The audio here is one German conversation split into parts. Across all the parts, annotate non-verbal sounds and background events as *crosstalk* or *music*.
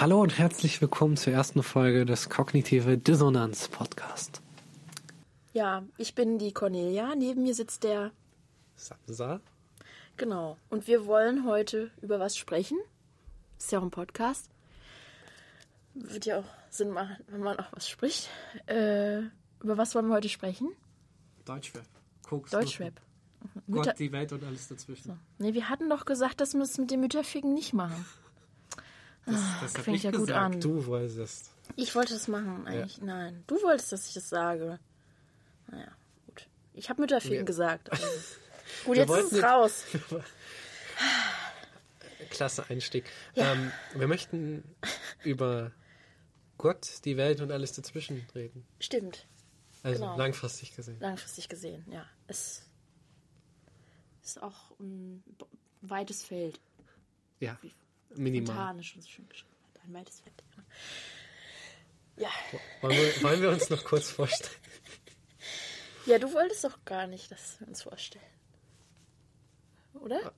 Hallo und herzlich willkommen zur ersten Folge des Kognitive Dissonanz Podcast. Ja, ich bin die Cornelia. Neben mir sitzt der. Samsa? Genau. Und wir wollen heute über was sprechen. Ist ja auch ein Podcast. Wird ja auch Sinn machen, wenn man auch was spricht. Äh, über was wollen wir heute sprechen? Deutschrap. Koks. Deutschrap. Gott, Mütter- die Welt und alles dazwischen. Nee, wir hatten doch gesagt, dass wir es mit dem Mütterficken nicht machen. Das, das hab fängt ich ja gut an. Du wolltest. Ich wollte das machen, eigentlich. Nein. Du wolltest, dass ich das sage. Naja, gut. Ich habe Mütterficken Ja. gesagt. Also. *laughs* Gut, Wir jetzt ist es raus. *laughs* Klasse Einstieg. Ja. Ähm, wir möchten über Gott, die Welt und alles dazwischen reden. Stimmt. Also Genau. langfristig gesehen. Langfristig gesehen, ja. Es ist auch ein weites Feld. Ja, Wie minimal. Fontane schon so schön geschrieben. Ein weites Feld. Ja. Wollen wir, wollen wir uns noch kurz vorstellen? Ja, du wolltest doch gar nicht, dass wir uns vorstellen. Oder?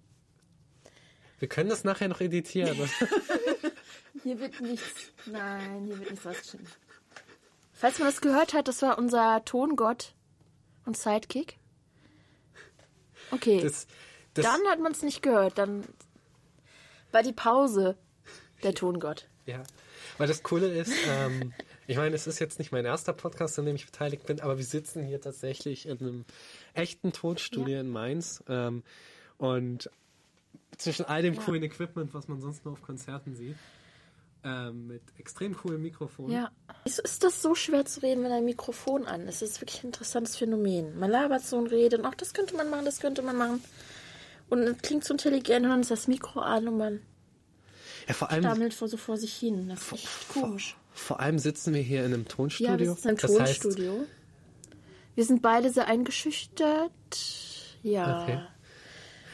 Wir können das nachher noch editieren. *laughs* Hier wird nichts. Nein, hier wird nichts rausgeschnitten. Falls man das gehört hat, das war unser Tongott und Sidekick. Okay. Das, das, dann hat man es nicht gehört. Dann war die Pause der Tongott. Ja, weil das Coole ist, ähm, ich meine, es ist jetzt nicht mein erster Podcast, an dem ich beteiligt bin, aber wir sitzen hier tatsächlich in einem echten Tonstudio Ja. in Mainz ähm, und zwischen all dem Ja. coolen Equipment, was man sonst nur auf Konzerten sieht, ähm, mit extrem coolen Mikrofonen. Ja. Wieso ist das so schwer zu reden, wenn ein Mikrofon an ist? Das ist wirklich ein interessantes Phänomen. Man labert so und redet und auch das könnte man machen, das könnte man machen. Und es klingt so intelligent und dann ist das Mikro an und man Ja, vor allem, stammelt vor, so vor sich hin. Das ist echt komisch. vor allem sitzen wir hier in einem Tonstudio. Ja, das ist ein Das heißt, Tonstudio. Wir sind beide sehr eingeschüchtert. Ja. Okay.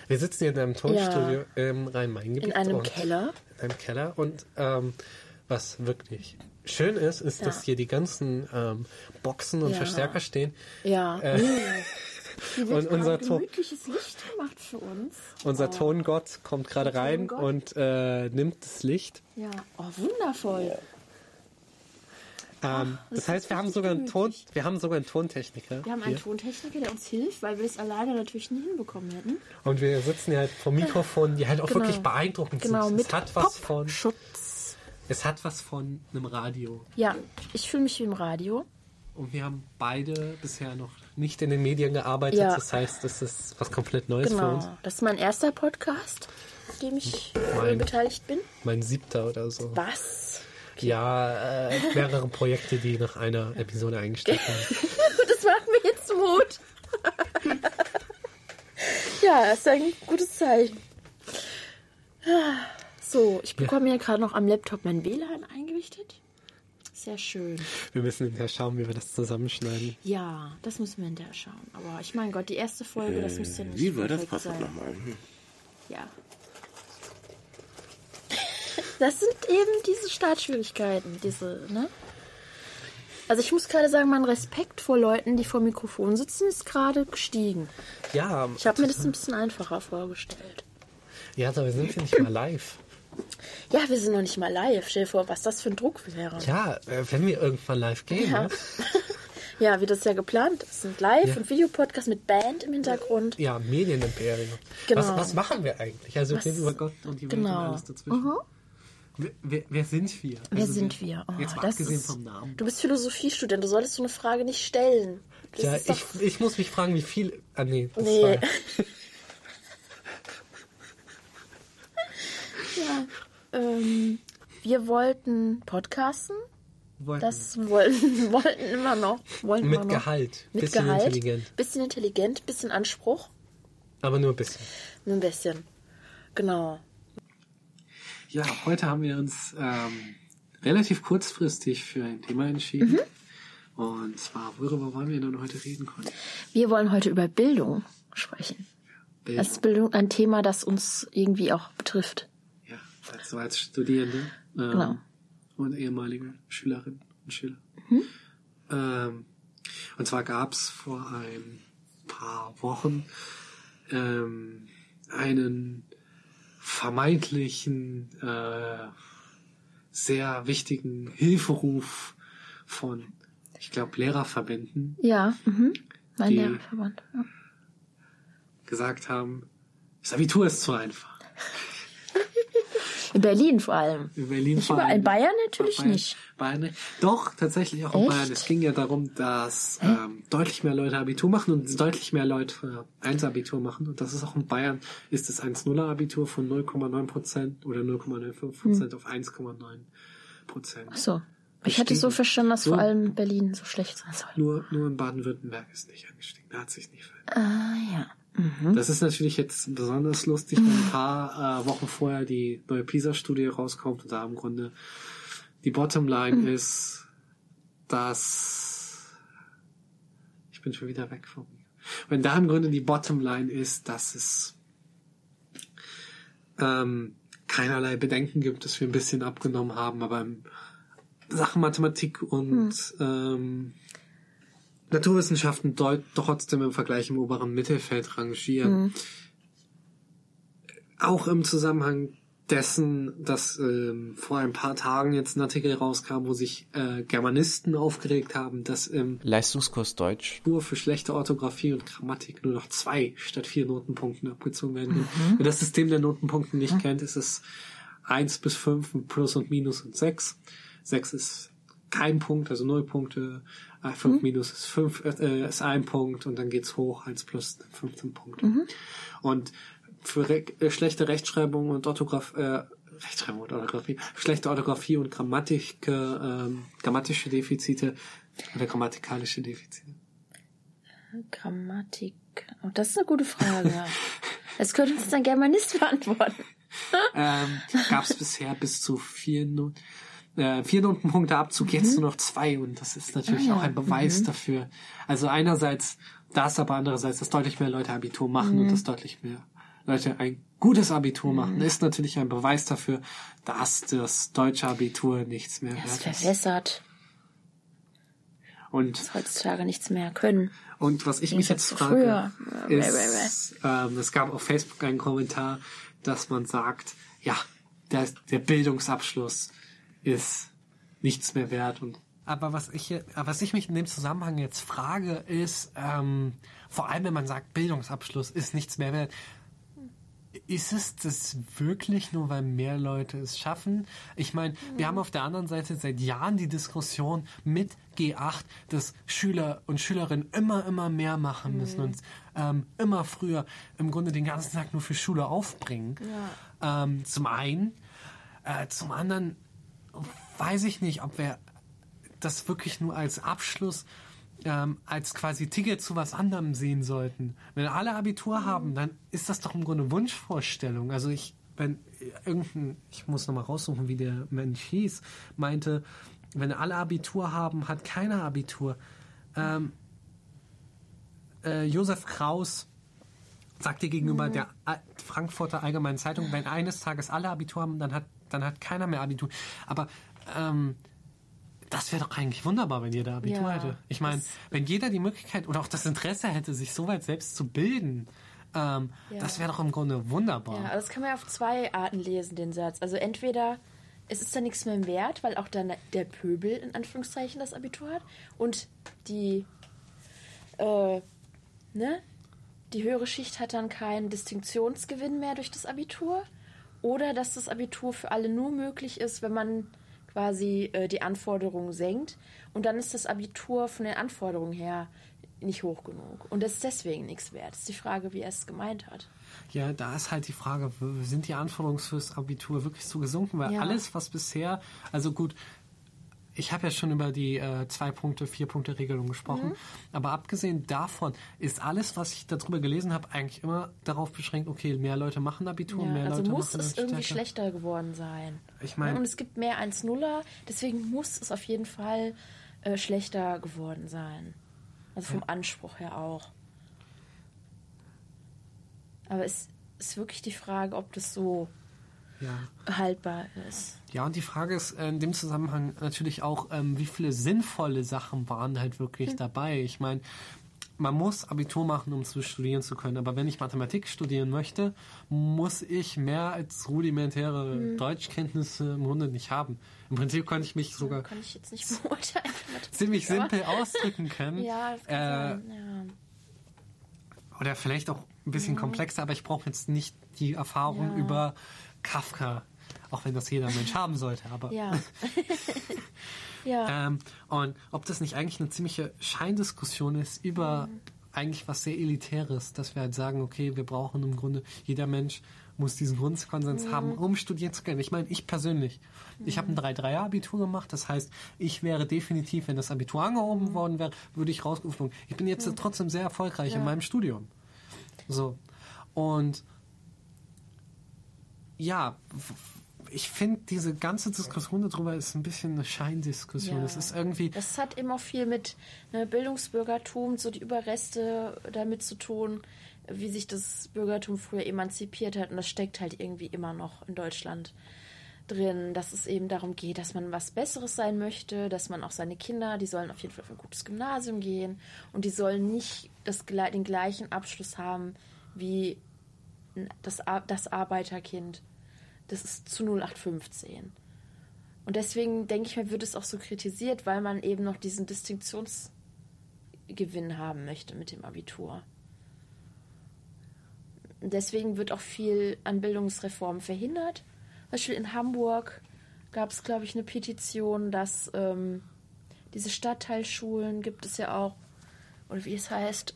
wir sitzen hier in einem Tonstudio im Rhein-Main-Gebiet. In einem Keller. in einem Keller. Und ähm, was wirklich schön ist, ist, Ja. dass hier die ganzen ähm, Boxen und Ja. Verstärker stehen. Ja. Äh, Mm. *laughs* Hier wird und unser gemütliches Licht gemacht für uns. Unser oh. Tongott kommt gerade rein Tongott. und äh, nimmt das Licht. Ja. Oh, wundervoll. Ähm, das das heißt, wir haben sogar einen Ton, wir haben sogar einen Tontechniker. Wir haben einen hier. Tontechniker, der uns hilft, weil wir es alleine natürlich nie hinbekommen hätten. Und wir sitzen hier halt vor Mikrofonen, die halt auch Genau. wirklich beeindruckend Genau, sind. mit Es hat was von, Popschutz. es hat was von einem Radio. Ja, ich fühle mich wie im Radio. Und wir haben beide bisher noch nicht in den Medien gearbeitet. Ja. Das heißt, das ist was komplett Neues für uns. Genau. Das ist mein erster Podcast, an dem ich äh, Mein- beteiligt bin. Mein siebter oder so. Was? Ja, äh, mehrere Projekte, die nach einer Episode eingestellt werden. *laughs* Das macht mir jetzt Mut. *laughs* ja, das ist ein gutes Zeichen. So, ich bekomme hier gerade noch am Laptop mein WLAN eingerichtet. Sehr schön. Wir müssen hinterher schauen, wie wir das zusammenschneiden. Ja, das müssen wir hinterher schauen. Aber ich meine Gott, die erste Folge, das müsste ja nicht Wie war das Passwort sein. nochmal? Hm. Ja. Das sind eben diese Startschwierigkeiten, diese, ne? Also ich muss gerade sagen, mein Respekt vor Leuten, die vor dem Mikrofon sitzen, ist gerade gestiegen. Ja, Ich habe mir das ein bisschen einfacher vorgestellt. ja, aber wir sind ja nicht mal live. Ja, wir sind noch nicht mal live. Stell dir vor, was das für ein Druck wäre. Ja, äh, wenn wir irgendwann live gehen. Ja. Ne? *laughs* Ja, wie das ja geplant ist. Sind Live- Ja. und Videopodcast mit Band im Hintergrund. Ja, Medienimperium. Genau. Was, was machen wir eigentlich? Also wir Was- über Gott und die Welt Genau. und alles dazwischen. Wer, wer, wer sind wir? Wer Also sind wir? Oh, jetzt mal das abgesehen ist- vom Namen. Du bist Philosophiestudent, du solltest so eine Frage nicht stellen. Das Ja, ich, ich muss mich fragen, wie viel. Ah, nee. Das Nee. *laughs* War, ja. Ähm, wir wollten podcasten. wollten- Das wollten, *laughs* wollten immer noch. Wollten mit immer noch. Gehalt. Mit bisschen Gehalt. intelligent. Bisschen intelligent, bisschen Anspruch. Aber nur ein bisschen. Nur ein bisschen. Genau. Ja, heute haben wir uns ähm, relativ kurzfristig für ein Thema entschieden. Mhm. Und zwar, worüber wollen wir denn heute reden können? Wir wollen heute über Bildung sprechen. Bildung. Das ist Bildung ein Thema, das uns irgendwie auch betrifft. Also als Studierende ähm, Genau. und ehemalige Schülerinnen und Schüler. Mhm. Ähm, und zwar gab es vor ein paar Wochen ähm, einen vermeintlichen äh, sehr wichtigen Hilferuf von, ich glaube, Lehrerverbänden Ja, mhm. Mein Lehrerverband. Ja. gesagt haben, das Abitur ist zu einfach. In Berlin vor allem. In Berlin Nicht vor überall. allem- In Bayern natürlich Bayern, nicht. Bayern, doch, tatsächlich auch in Echt? Bayern. Es ging ja darum, dass ähm, deutlich mehr Leute Abitur machen und deutlich mehr Leute äh, 1-Abitur machen. Und das ist auch in Bayern, ist das 1-0er-Abitur von 0,9 Prozent oder 0,95 Prozent Hm. auf 1,9 Prozent. Ach so. Ich hatte so verstanden, dass So. vor allem Berlin so schlecht sein soll. Nur, nur in Baden-Württemberg ist nicht angestiegen. Da hat sich nicht verändert. Ah, ja. Mhm. Das ist natürlich jetzt besonders lustig, wenn ein *laughs* paar äh, Wochen vorher die neue PISA-Studie rauskommt und da im Grunde die Bottomline Mhm. ist, dass ich bin schon wieder weg von mir. Wenn da im Grunde die Bottomline ist, dass es ähm, keinerlei Bedenken gibt, dass wir ein bisschen abgenommen haben, aber in Sachen Mathematik und Hm. ähm, Naturwissenschaften deut trotzdem im Vergleich im oberen Mittelfeld rangieren. Auch im Zusammenhang dessen, dass ähm, vor ein paar Tagen jetzt ein Artikel rauskam, wo sich äh, Germanisten aufgeregt haben, dass im Leistungskurs Deutsch. nur für schlechte Orthographie und Grammatik nur noch zwei statt vier Notenpunkten abgezogen werden können. Wer das System der Notenpunkte nicht kennt, ist es eins bis fünf mit Plus und Minus und sechs. Sechs ist kein Punkt, also null Punkte. Äh, fünf Minus ist fünf, äh, ist ein Punkt und dann geht's hoch, eins plus 15 Punkte. Und für re äh, schlechte Rechtschreibung und Orthograf, äh, Rechtschreibung und Orthographie, schlechte Orthographie und Grammatik, äh, grammatische Defizite oder grammatikalische Defizite. Grammatik. Oh, das ist eine gute Frage. *laughs* Das könnte uns ein Germanist beantworten. *laughs* ähm, gab es bisher bis zu vier, no äh, vier Notenpunkte Abzug, jetzt nur noch zwei und das ist natürlich Mhm. Ah, auch ein Beweis dafür. Also einerseits das, aber andererseits, dass deutlich mehr Leute Abitur machen Mhm. und dass deutlich mehr Leute ein gutes Abitur machen, ist natürlich ein Beweis dafür, dass das deutsche Abitur nichts mehr Das wert ist. verwässert. Und Das heutzutage nichts mehr können. Und was ich mich Gegensatz jetzt frage, früher. Ist, ähm, es gab auf Facebook einen Kommentar, dass man sagt, ja, der, der Bildungsabschluss ist nichts mehr wert. Und aber was ich, was ich mich in dem Zusammenhang jetzt frage, ist, ähm, vor allem wenn man sagt, Bildungsabschluss ist nichts mehr wert, ist es das wirklich nur, weil mehr Leute es schaffen? Ich meine, wir haben auf der anderen Seite seit Jahren die Diskussion mit G8, dass Schüler und Schülerinnen immer, immer mehr machen müssen und ähm, immer früher im Grunde den ganzen Tag nur für Schule aufbringen. Ähm, zum einen. Äh, zum anderen weiß ich nicht, ob wir das wirklich nur als Abschluss, ähm, als quasi Ticket zu was anderem sehen sollten. Wenn alle Abitur haben, dann ist das doch im Grunde Wunschvorstellung. Also ich, wenn irgendein, ich muss nochmal raussuchen, wie der Mensch hieß, meinte, wenn alle Abitur haben, hat keiner Abitur. Ähm, äh, Josef Kraus sagte gegenüber der A- Frankfurter Allgemeinen Zeitung, wenn eines Tages alle Abitur haben, dann hat, dann hat keiner mehr Abitur. Aber ähm, das wäre doch eigentlich wunderbar, wenn jeder Abitur Ja, hätte. Ich meine, wenn jeder die Möglichkeit oder auch das Interesse hätte, sich so weit selbst zu bilden, ähm, Ja. das wäre doch im Grunde wunderbar. Ja, das kann man ja auf zwei Arten lesen, den Satz. Also entweder es ist dann nichts mehr wert, weil auch dann der Pöbel in Anführungszeichen das Abitur hat und die, äh, ne? Die höhere Schicht hat dann keinen Distinktionsgewinn mehr durch das Abitur. Oder dass das Abitur für alle nur möglich ist, wenn man quasi äh, die Anforderungen senkt. Und dann ist das Abitur von den Anforderungen her nicht hoch genug. Und das ist deswegen nichts wert. Das ist die Frage, wie er es gemeint hat. Ja, da ist halt die Frage, sind die Anforderungen fürs Abitur wirklich so gesunken? Weil Ja. alles, was bisher, also gut, ich habe ja schon über die äh, zwei Punkte, vier Punkte Regelung gesprochen, Mhm. aber abgesehen davon ist alles, was ich darüber gelesen habe, eigentlich immer darauf beschränkt, okay, mehr Leute machen Abitur, Ja, mehr also Leute muss machen es irgendwie stärker. schlechter geworden sein. Ich mein- und es gibt mehr 1-0er, deswegen muss es auf jeden Fall äh, schlechter geworden sein. Also vom Anspruch her auch. Aber es ist wirklich die Frage, ob das so Ja. haltbar ist. Ja, und die Frage ist äh, in dem Zusammenhang natürlich auch, ähm, wie viele sinnvolle Sachen waren halt wirklich Hm. dabei. Ich meine, man muss Abitur machen, um zu studieren zu können. Aber wenn ich Mathematik studieren möchte, muss ich mehr als rudimentäre Mhm. Deutschkenntnisse im Grunde nicht haben. Im Prinzip könnte ich mich sogar Kann ich jetzt nicht beurteilen. *laughs* ziemlich simpel ausdrücken können. *laughs* Ja, das kann äh, sein. Ja. oder vielleicht auch ein bisschen komplexer, aber ich brauche jetzt nicht die Erfahrung Ja. über Kafka, auch wenn das jeder Mensch haben sollte. Aber Ja. *laughs* ja. ähm, und ob das nicht eigentlich eine ziemliche Scheindiskussion ist über eigentlich was sehr Elitäres, dass wir halt sagen, okay, wir brauchen im Grunde, jeder Mensch muss diesen Grundkonsens haben, um studieren zu können. Ich meine, ich persönlich, ich habe ein 3-3er-Abitur gemacht, das heißt, ich wäre definitiv, wenn das Abitur angehoben worden wäre, würde ich rausgeflogen. Ich bin jetzt trotzdem sehr erfolgreich in Ja. meinem Studium. So. Und ja, ich finde, diese ganze Diskussion darüber ist ein bisschen eine Scheindiskussion. Ja. Es ist irgendwie, Das hat immer viel mit ne, Bildungsbürgertum, so die Überreste damit zu tun, wie sich das Bürgertum früher emanzipiert hat. Und das steckt halt irgendwie immer noch in Deutschland drin, dass es eben darum geht, dass man was Besseres sein möchte, dass man auch seine Kinder, die sollen auf jeden Fall auf ein gutes Gymnasium gehen und die sollen nicht das, den gleichen Abschluss haben wie das, das Arbeiterkind. Das ist zu 0815. Und deswegen denke ich mir, wird es auch so kritisiert, weil man eben noch diesen Distinktionsgewinn haben möchte mit dem Abitur. Deswegen wird auch viel an Bildungsreformen verhindert. Zum Beispiel in Hamburg gab es, glaube ich, eine Petition, dass ähm, diese Stadtteilschulen gibt es ja auch, oder wie es heißt,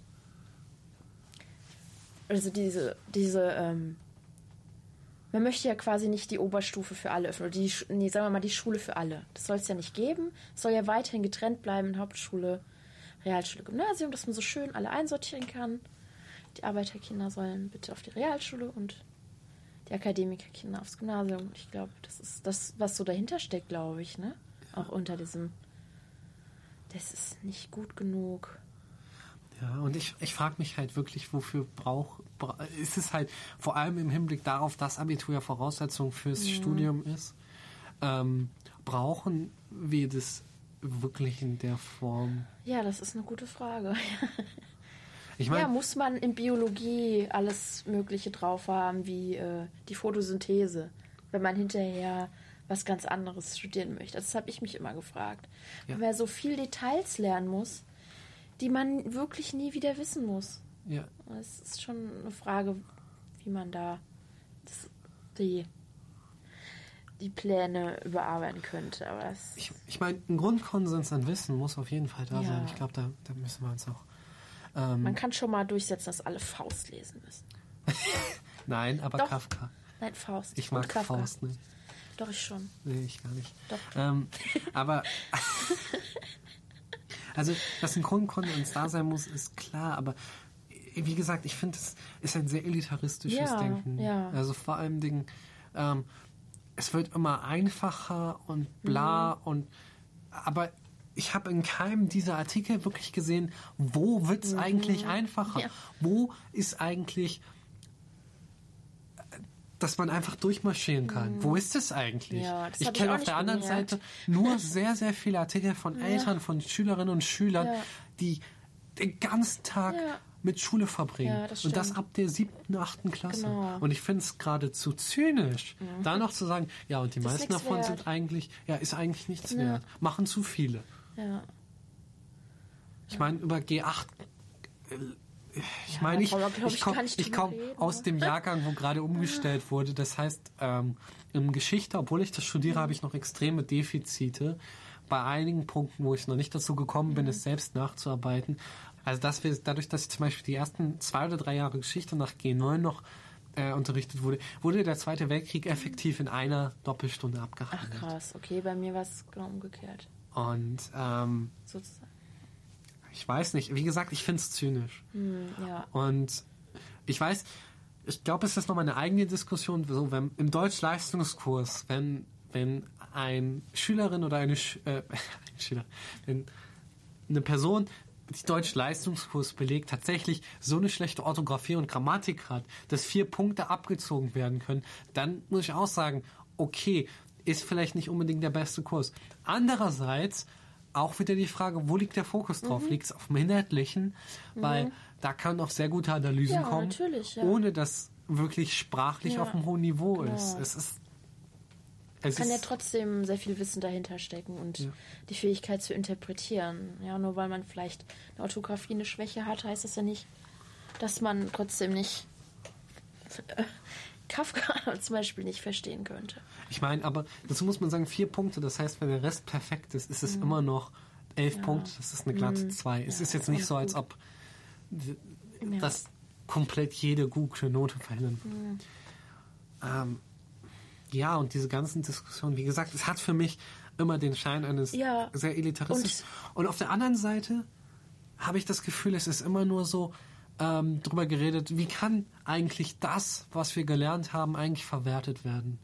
also diese, diese, ähm, man möchte ja quasi nicht die Oberstufe für alle öffnen, oder die, nee, sagen wir mal die Schule für alle. Das soll es ja nicht geben. Es soll ja weiterhin getrennt bleiben Hauptschule, Realschule, Gymnasium, dass man so schön alle einsortieren kann. Die Arbeiterkinder sollen bitte auf die Realschule und die Akademikerkinder aufs Gymnasium. Ich glaube, das ist das, was so dahinter steckt, glaube ich, ne? Auch unter diesem, das ist nicht gut genug. Ja, und ich, ich frage mich halt wirklich, wofür braucht, bra ist es halt vor allem im Hinblick darauf, dass Abitur ja Voraussetzung fürs Studium ist, ähm, brauchen wir das wirklich in der Form? Ja, das ist eine gute Frage. *laughs* Ich meine, ja, muss man in Biologie alles Mögliche drauf haben, wie äh, die Photosynthese, wenn man hinterher was ganz anderes studieren möchte. Das habe ich mich immer gefragt. Ja. Man so viel Details lernen muss, die man wirklich nie wieder wissen muss. ja, Es ist schon eine Frage, wie man da das, die, die Pläne überarbeiten könnte. Aber ich, ich meine, ein Grundkonsens an Wissen muss auf jeden Fall da Ja. sein. Ich glaube, da, da müssen wir uns auch. Ähm, man kann schon mal durchsetzen, dass alle Faust lesen müssen. *laughs* nein, aber Doch. Kafka. Nein, Faust. Ich mag Kafka. Faust nicht. Doch, ich schon. Nee, ich gar nicht. Doch. Ähm, aber *laughs* *laughs* also, dass ein Grundkonsens da sein muss, ist klar, aber wie gesagt, ich finde, es ist ein sehr elitaristisches Ja, Denken. ja. Also vor allem Dingen, ähm, es wird immer einfacher und bla Mhm. und aber ich habe in keinem dieser Artikel wirklich gesehen, wo wird es eigentlich einfacher? Mhm. Ja. Wo ist eigentlich dass man einfach durchmarschieren kann. Wo ist es eigentlich? Mhm. Ja, das ich kenne auf der anderen gemerkt. Seite nur sehr, sehr viele Artikel von Eltern, von Schülerinnen und Schülern, Ja. die den ganzen Tag Ja. mit Schule verbringen. Ja, das und das ab der siebten, achten Klasse. Genau. Mhm. Und ich finde es geradezu zynisch, da noch zu sagen, ja, und die Das ist meisten davon wert. sind eigentlich, ja, ist eigentlich nichts Ja. wert. Machen zu viele. Ja. Ich meine, über G8. Ich Ja, meine, ich, glaub ich ich, komme komm aus ne? dem Jahrgang, wo gerade umgestellt wurde. Das heißt, ähm, in Geschichte, obwohl ich das studiere, Mhm. habe ich noch extreme Defizite. Bei einigen Punkten, wo ich noch nicht dazu gekommen bin, Mhm. es selbst nachzuarbeiten. Also dass wir, dadurch, dass ich zum Beispiel die ersten zwei oder drei Jahre Geschichte nach G9 noch äh, unterrichtet wurde, wurde der Zweite Weltkrieg effektiv in einer Doppelstunde Ach abgehandelt. krass, okay, bei mir war es genau umgekehrt. Und ähm, Sozusagen. Ich weiß nicht, wie gesagt, ich finde es zynisch. Hm, ja. Und ich weiß, ich glaube, es ist nochmal eine eigene Diskussion, so wenn im Deutsch-Leistungskurs, wenn, wenn ein Schülerin oder eine Sch äh, *laughs* ein Schüler, wenn eine Person die Deutsch-Leistungskurs belegt, tatsächlich so eine schlechte Orthographie und Grammatik hat, dass vier Punkte abgezogen werden können, dann muss ich auch sagen, okay, ist vielleicht nicht unbedingt der beste Kurs. Andererseits auch wieder die Frage, wo liegt der Fokus drauf? Liegt es auf dem Inhaltlichen? Weil da kann auch sehr gute Analysen Ja, kommen, ja. ohne dass wirklich sprachlich Ja, auf einem hohen Niveau genau. ist. Es ist es kann ja trotzdem sehr viel Wissen dahinter stecken und die Fähigkeit zu interpretieren. Ja, nur weil man vielleicht eine Orthographie eine Schwäche hat, heißt das ja nicht, dass man trotzdem nicht Kafka *laughs* zum Beispiel nicht verstehen könnte. Ich meine, aber dazu muss man sagen, vier Punkte. Das heißt, wenn der Rest perfekt ist, ist es immer noch elf Punkte. Das ist eine glatte zwei. Es Mhm. Ja, ist jetzt nicht so, als ob das komplett jede gute Note verhindern würde. Ähm, ja, und diese ganzen Diskussionen, wie gesagt, es hat für mich immer den Schein eines Ja, sehr Elitarismus. Und, auf der anderen Seite habe ich das Gefühl, es ist immer nur so ähm, drüber geredet, wie kann eigentlich das, was wir gelernt haben, eigentlich verwertet werden?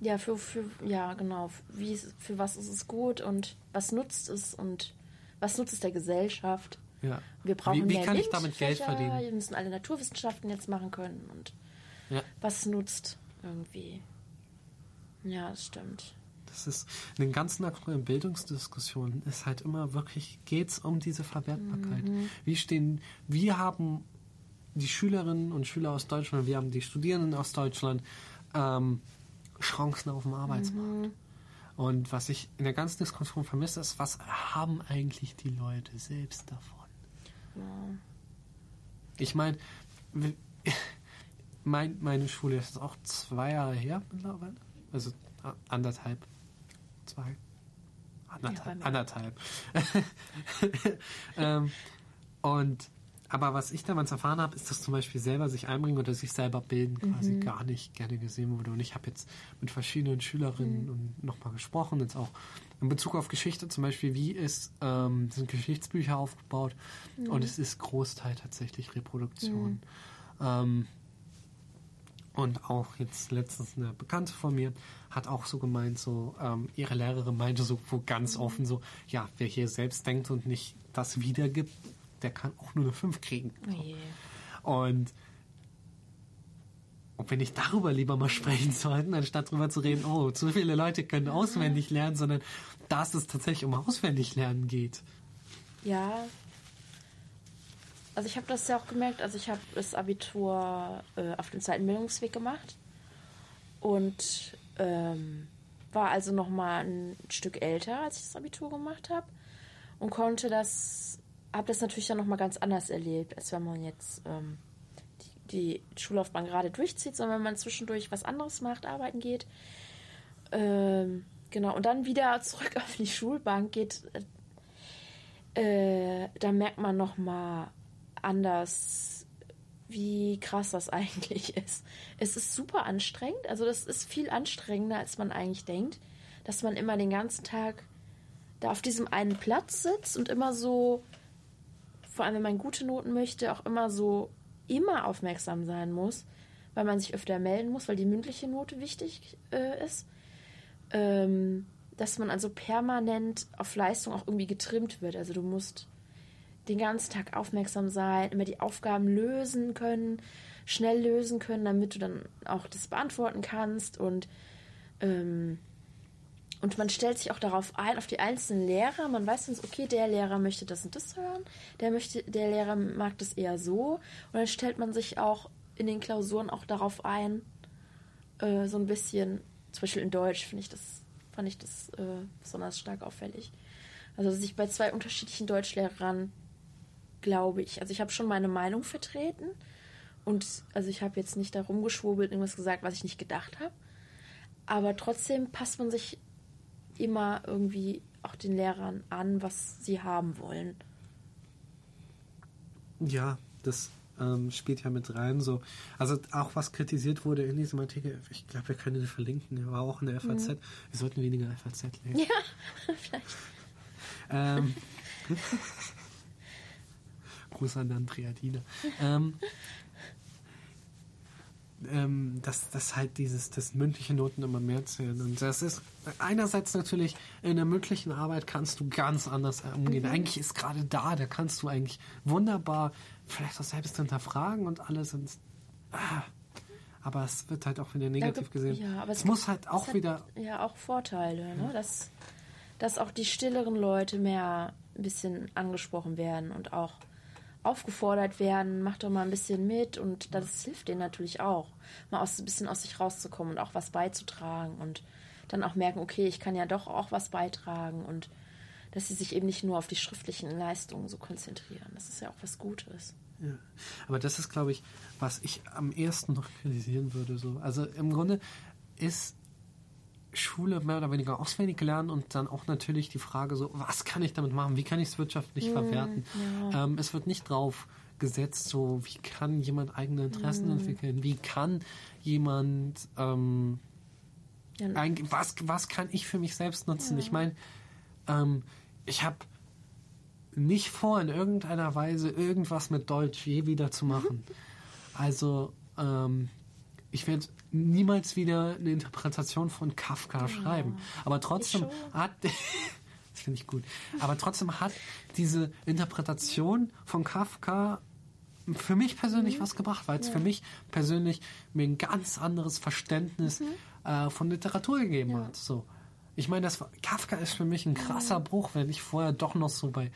Ja, für, für ja, genau. Wie, für was ist es gut und was nutzt es und was nutzt es der Gesellschaft? Ja. Wir brauchen wie, wie kann ich damit Geld verdienen? Wir müssen alle Naturwissenschaften jetzt machen können und Ja, was nutzt irgendwie. Ja, das stimmt. Das ist in den ganzen aktuellen Bildungsdiskussionen ist halt immer wirklich geht's um diese Verwertbarkeit. Mhm. Wie stehen, wir haben die Schülerinnen und Schüler aus Deutschland, wir haben die Studierenden aus Deutschland ähm, Chancen auf dem Arbeitsmarkt. Mhm. Und was ich in der ganzen Diskussion vermisse, ist, was haben eigentlich die Leute selbst davon? Ich meine, *laughs* mein, meine Schule ist auch zwei Jahre her mittlerweile. Also anderthalb. Zwei. Anderthalb. Anderthalb. *laughs* ähm, und aber was ich damals erfahren habe, ist, dass zum Beispiel selber sich einbringen oder sich selber bilden quasi Mhm. gar nicht gerne gesehen wurde. Und ich habe jetzt mit verschiedenen Schülerinnen Mhm. und nochmal gesprochen, jetzt auch in Bezug auf Geschichte zum Beispiel, wie ist, ähm, sind Geschichtsbücher aufgebaut Mhm. und es ist Großteil tatsächlich Reproduktion. Ähm, und auch jetzt letztens eine Bekannte von mir hat auch so gemeint, so ähm, ihre Lehrerin meinte so wo ganz offen so, ja, wer hier selbst denkt und nicht das wiedergibt, der kann auch nur eine 5 kriegen. Oh je. Und ob wir nicht darüber lieber mal *laughs* sprechen sollten, anstatt darüber zu reden, oh, zu viele Leute können auswendig *laughs* lernen, sondern dass es tatsächlich um auswendig lernen geht. Ja. Also ich habe das ja auch gemerkt, also ich habe das Abitur äh, auf dem zweiten Bildungsweg gemacht und ähm, war also noch mal ein Stück älter, als ich das Abitur gemacht habe und konnte das, habe das natürlich dann noch mal ganz anders erlebt, als wenn man jetzt ähm, die, die Schullaufbahn gerade durchzieht, sondern wenn man zwischendurch was anderes macht, arbeiten geht. Ähm, genau, und dann wieder zurück *laughs* auf die Schulbank geht, äh, da merkt man noch mal anders, wie krass das *laughs* eigentlich ist. Es ist super anstrengend, also das ist viel anstrengender, als man eigentlich denkt, dass man immer den ganzen Tag da auf diesem einen Platz sitzt und immer so, vor allem wenn man gute Noten möchte, auch immer so immer aufmerksam sein muss, weil man sich öfter melden muss, weil die mündliche Note wichtig äh, ist. Ähm, dass man also permanent auf Leistung auch irgendwie getrimmt wird. Also du musst den ganzen Tag aufmerksam sein, immer die Aufgaben lösen können, schnell lösen können, damit du dann auch das beantworten kannst und ähm, und man stellt sich auch darauf ein, auf die einzelnen Lehrer. Man weiß dann, okay, der Lehrer möchte das und das hören, der möchte, der Lehrer mag das eher so. Und dann stellt man sich auch in den Klausuren auch darauf ein, äh, so ein bisschen, zum Beispiel in Deutsch finde ich das, fand ich das äh, besonders stark auffällig. Also dass ich bei zwei unterschiedlichen Deutschlehrern glaube ich, also ich habe schon meine Meinung vertreten und also ich habe jetzt nicht da rumgeschwurbelt, irgendwas gesagt, was ich nicht gedacht habe. Aber trotzdem passt man sich immer irgendwie auch den Lehrern an, was sie haben wollen. Ja, das ähm, spielt ja mit rein. So. Also auch was kritisiert wurde in diesem Artikel, ich glaube, wir können den verlinken, der war auch in der FAZ. Wir sollten weniger FAZ lesen. *laughs* Ja, *laughs* vielleicht. Ähm, *laughs* Gruß an Dan Priadina. Ähm, ähm, dass, dass halt dieses, das mündliche Noten immer mehr zählen. Und das ist einerseits natürlich in der mündlichen Arbeit kannst du ganz anders umgehen. Eigentlich ist gerade da, da kannst du eigentlich wunderbar vielleicht auch selbst hinterfragen und alles und ah, aber es wird halt auch wieder negativ gibt- gesehen. ja, aber es es muss gibt- halt auch hat wieder Ja, auch Vorteile, ne? dass, dass auch die stilleren Leute mehr ein bisschen angesprochen werden und auch aufgefordert werden, macht doch mal ein bisschen mit und das hilft denen natürlich auch, mal aus, ein bisschen aus sich rauszukommen und auch was beizutragen und dann auch merken, okay, ich kann ja doch auch was beitragen und dass sie sich eben nicht nur auf die schriftlichen Leistungen so konzentrieren. Das ist ja auch was Gutes. Ja. Aber das ist, glaube ich, was ich am ehesten noch kritisieren würde. So. Also im Grunde ist Schule mehr oder weniger auswendig lernen und dann auch natürlich die Frage so, was kann ich damit machen? Wie kann ich es wirtschaftlich mm, verwerten? Ja. Ähm, es wird nicht drauf gesetzt, so wie kann jemand eigene Interessen mm. entwickeln? Wie kann jemand ähm, ja. ein, was, was kann ich für mich selbst nutzen? Ja. Ich meine, ähm, ich habe nicht vor, in irgendeiner Weise irgendwas mit Deutsch je wieder zu machen. *laughs* also ähm, ich werde niemals wieder eine Interpretation von Kafka schreiben. Aber trotzdem hat, *laughs* das finde ich gut, aber trotzdem hat diese Interpretation von Kafka für mich persönlich mhm. was gebracht, weil es ja. für mich persönlich mir ein ganz anderes Verständnis mhm. äh, von Literatur gegeben ja. hat. So. Ich meine, das Kafka ist für mich ein krasser. Bruch, wenn ich vorher doch noch so bei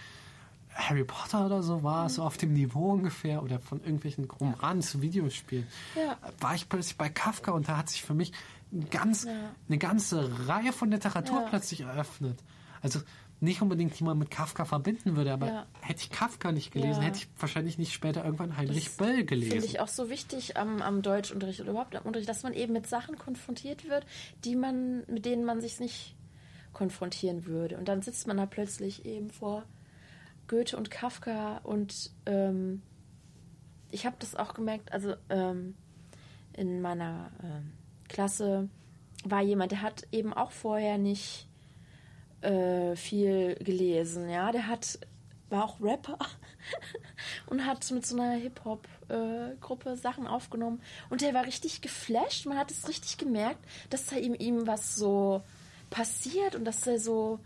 Harry Potter oder so war, so auf dem Niveau ungefähr, oder von irgendwelchen Romanen zu Videospielen, ja. war ich plötzlich bei Kafka und da hat sich für mich ganz, ja. eine ganze Reihe von Literatur ja. plötzlich eröffnet. Also nicht unbedingt die man mit Kafka verbinden würde, aber hätte ich Kafka nicht gelesen, hätte ich wahrscheinlich nicht später irgendwann Heinrich das Böll gelesen. Finde ich auch so wichtig am, am Deutschunterricht oder überhaupt am Unterricht, dass man eben mit Sachen konfrontiert wird, die man, mit denen man sich nicht konfrontieren würde. Und dann sitzt man da plötzlich eben vor Goethe und Kafka und ähm, ich habe das auch gemerkt, also ähm, in meiner ähm, Klasse war jemand, der hat eben auch vorher nicht äh, viel gelesen, ja, der hat war auch Rapper *laughs* und hat mit so einer Hip-Hop-Gruppe äh, Sachen aufgenommen. Und der war richtig geflasht. Man hat es richtig gemerkt, dass da ihm, ihm was so passiert und dass er so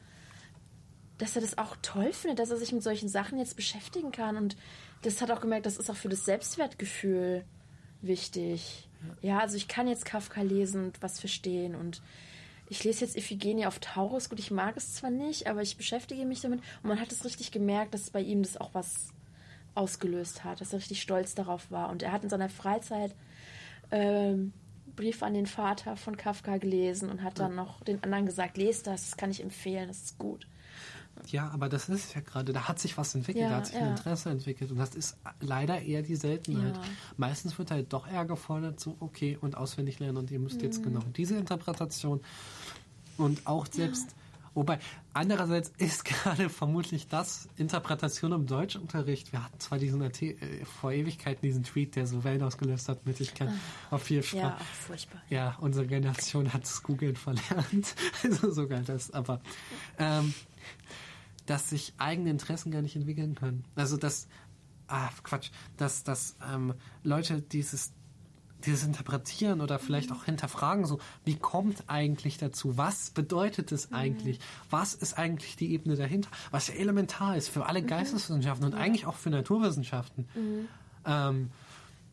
dass er das auch toll findet, dass er sich mit solchen Sachen jetzt beschäftigen kann. Und das hat auch gemerkt, das ist auch für das Selbstwertgefühl wichtig. Ja, also ich kann jetzt Kafka lesen und was verstehen und ich lese jetzt Iphigenie auf Taurus. Gut, ich mag es zwar nicht, aber ich beschäftige mich damit und man hat es richtig gemerkt, dass bei ihm das auch was ausgelöst hat, dass er richtig stolz darauf war. Und er hat in seiner Freizeit ähm, Brief an den Vater von Kafka gelesen und hat dann noch den anderen gesagt, lest das, das kann ich empfehlen, das ist gut. Ja, aber das ist ja gerade, da hat sich was entwickelt, ja, da hat sich ja. ein Interesse entwickelt und das ist leider eher die Seltenheit. Ja. Meistens wird halt doch eher gefordert, so okay und auswendig lernen und ihr müsst mhm. jetzt genau diese Interpretation und auch selbst, wobei andererseits ist *laughs* gerade vermutlich das Interpretation im Deutschunterricht. Wir hatten zwar diesen äh, vor Ewigkeiten diesen Tweet, der so Wellen ausgelöst hat mit ich kann ah. auf vier Sprachen. Ja, furchtbar. Ja, unsere Generation hat es googeln verlernt, *laughs* also sogar das, aber ähm, dass sich eigene Interessen gar nicht entwickeln können. Also dass, ah, Quatsch, dass, dass ähm, Leute dieses dieses Interpretieren oder vielleicht auch hinterfragen, so, wie kommt eigentlich dazu? Was bedeutet es mhm. eigentlich? Was ist eigentlich die Ebene dahinter? Was ja elementar ist für alle mhm. Geisteswissenschaften und eigentlich auch für Naturwissenschaften. Mhm. Ähm,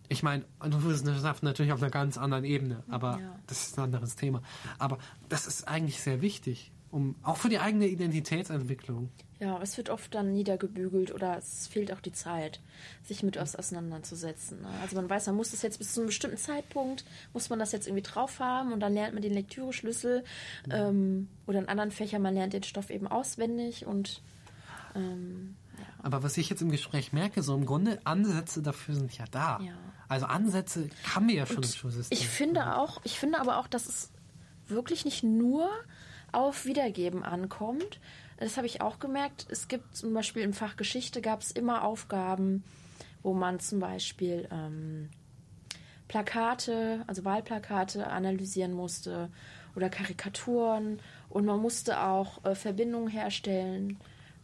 ich meine, Naturwissenschaften natürlich auf einer ganz anderen Ebene, aber ja. das ist ein anderes Thema. Aber das ist eigentlich sehr wichtig um auch für die eigene Identitätsentwicklung. Ja, es wird oft dann niedergebügelt oder es fehlt auch die Zeit, sich mit was auseinanderzusetzen. Ne? Also man weiß, man muss das jetzt bis zu einem bestimmten Zeitpunkt, muss man das jetzt irgendwie drauf haben und dann lernt man den Lektüreschlüssel ähm, oder in anderen Fächern, man lernt den Stoff eben auswendig und ähm, ja. Aber was ich jetzt im Gespräch merke, so im Grunde Ansätze dafür sind ja da. Ja. Also Ansätze haben wir ja schon und im Schulsystem. Ich finde auch, ich finde aber auch, dass es wirklich nicht nur auf Wiedergeben ankommt. Das habe ich auch gemerkt. Es gibt zum Beispiel im Fach Geschichte gab es immer Aufgaben, wo man zum Beispiel ähm, Plakate, also Wahlplakate analysieren musste oder Karikaturen und man musste auch äh, Verbindungen herstellen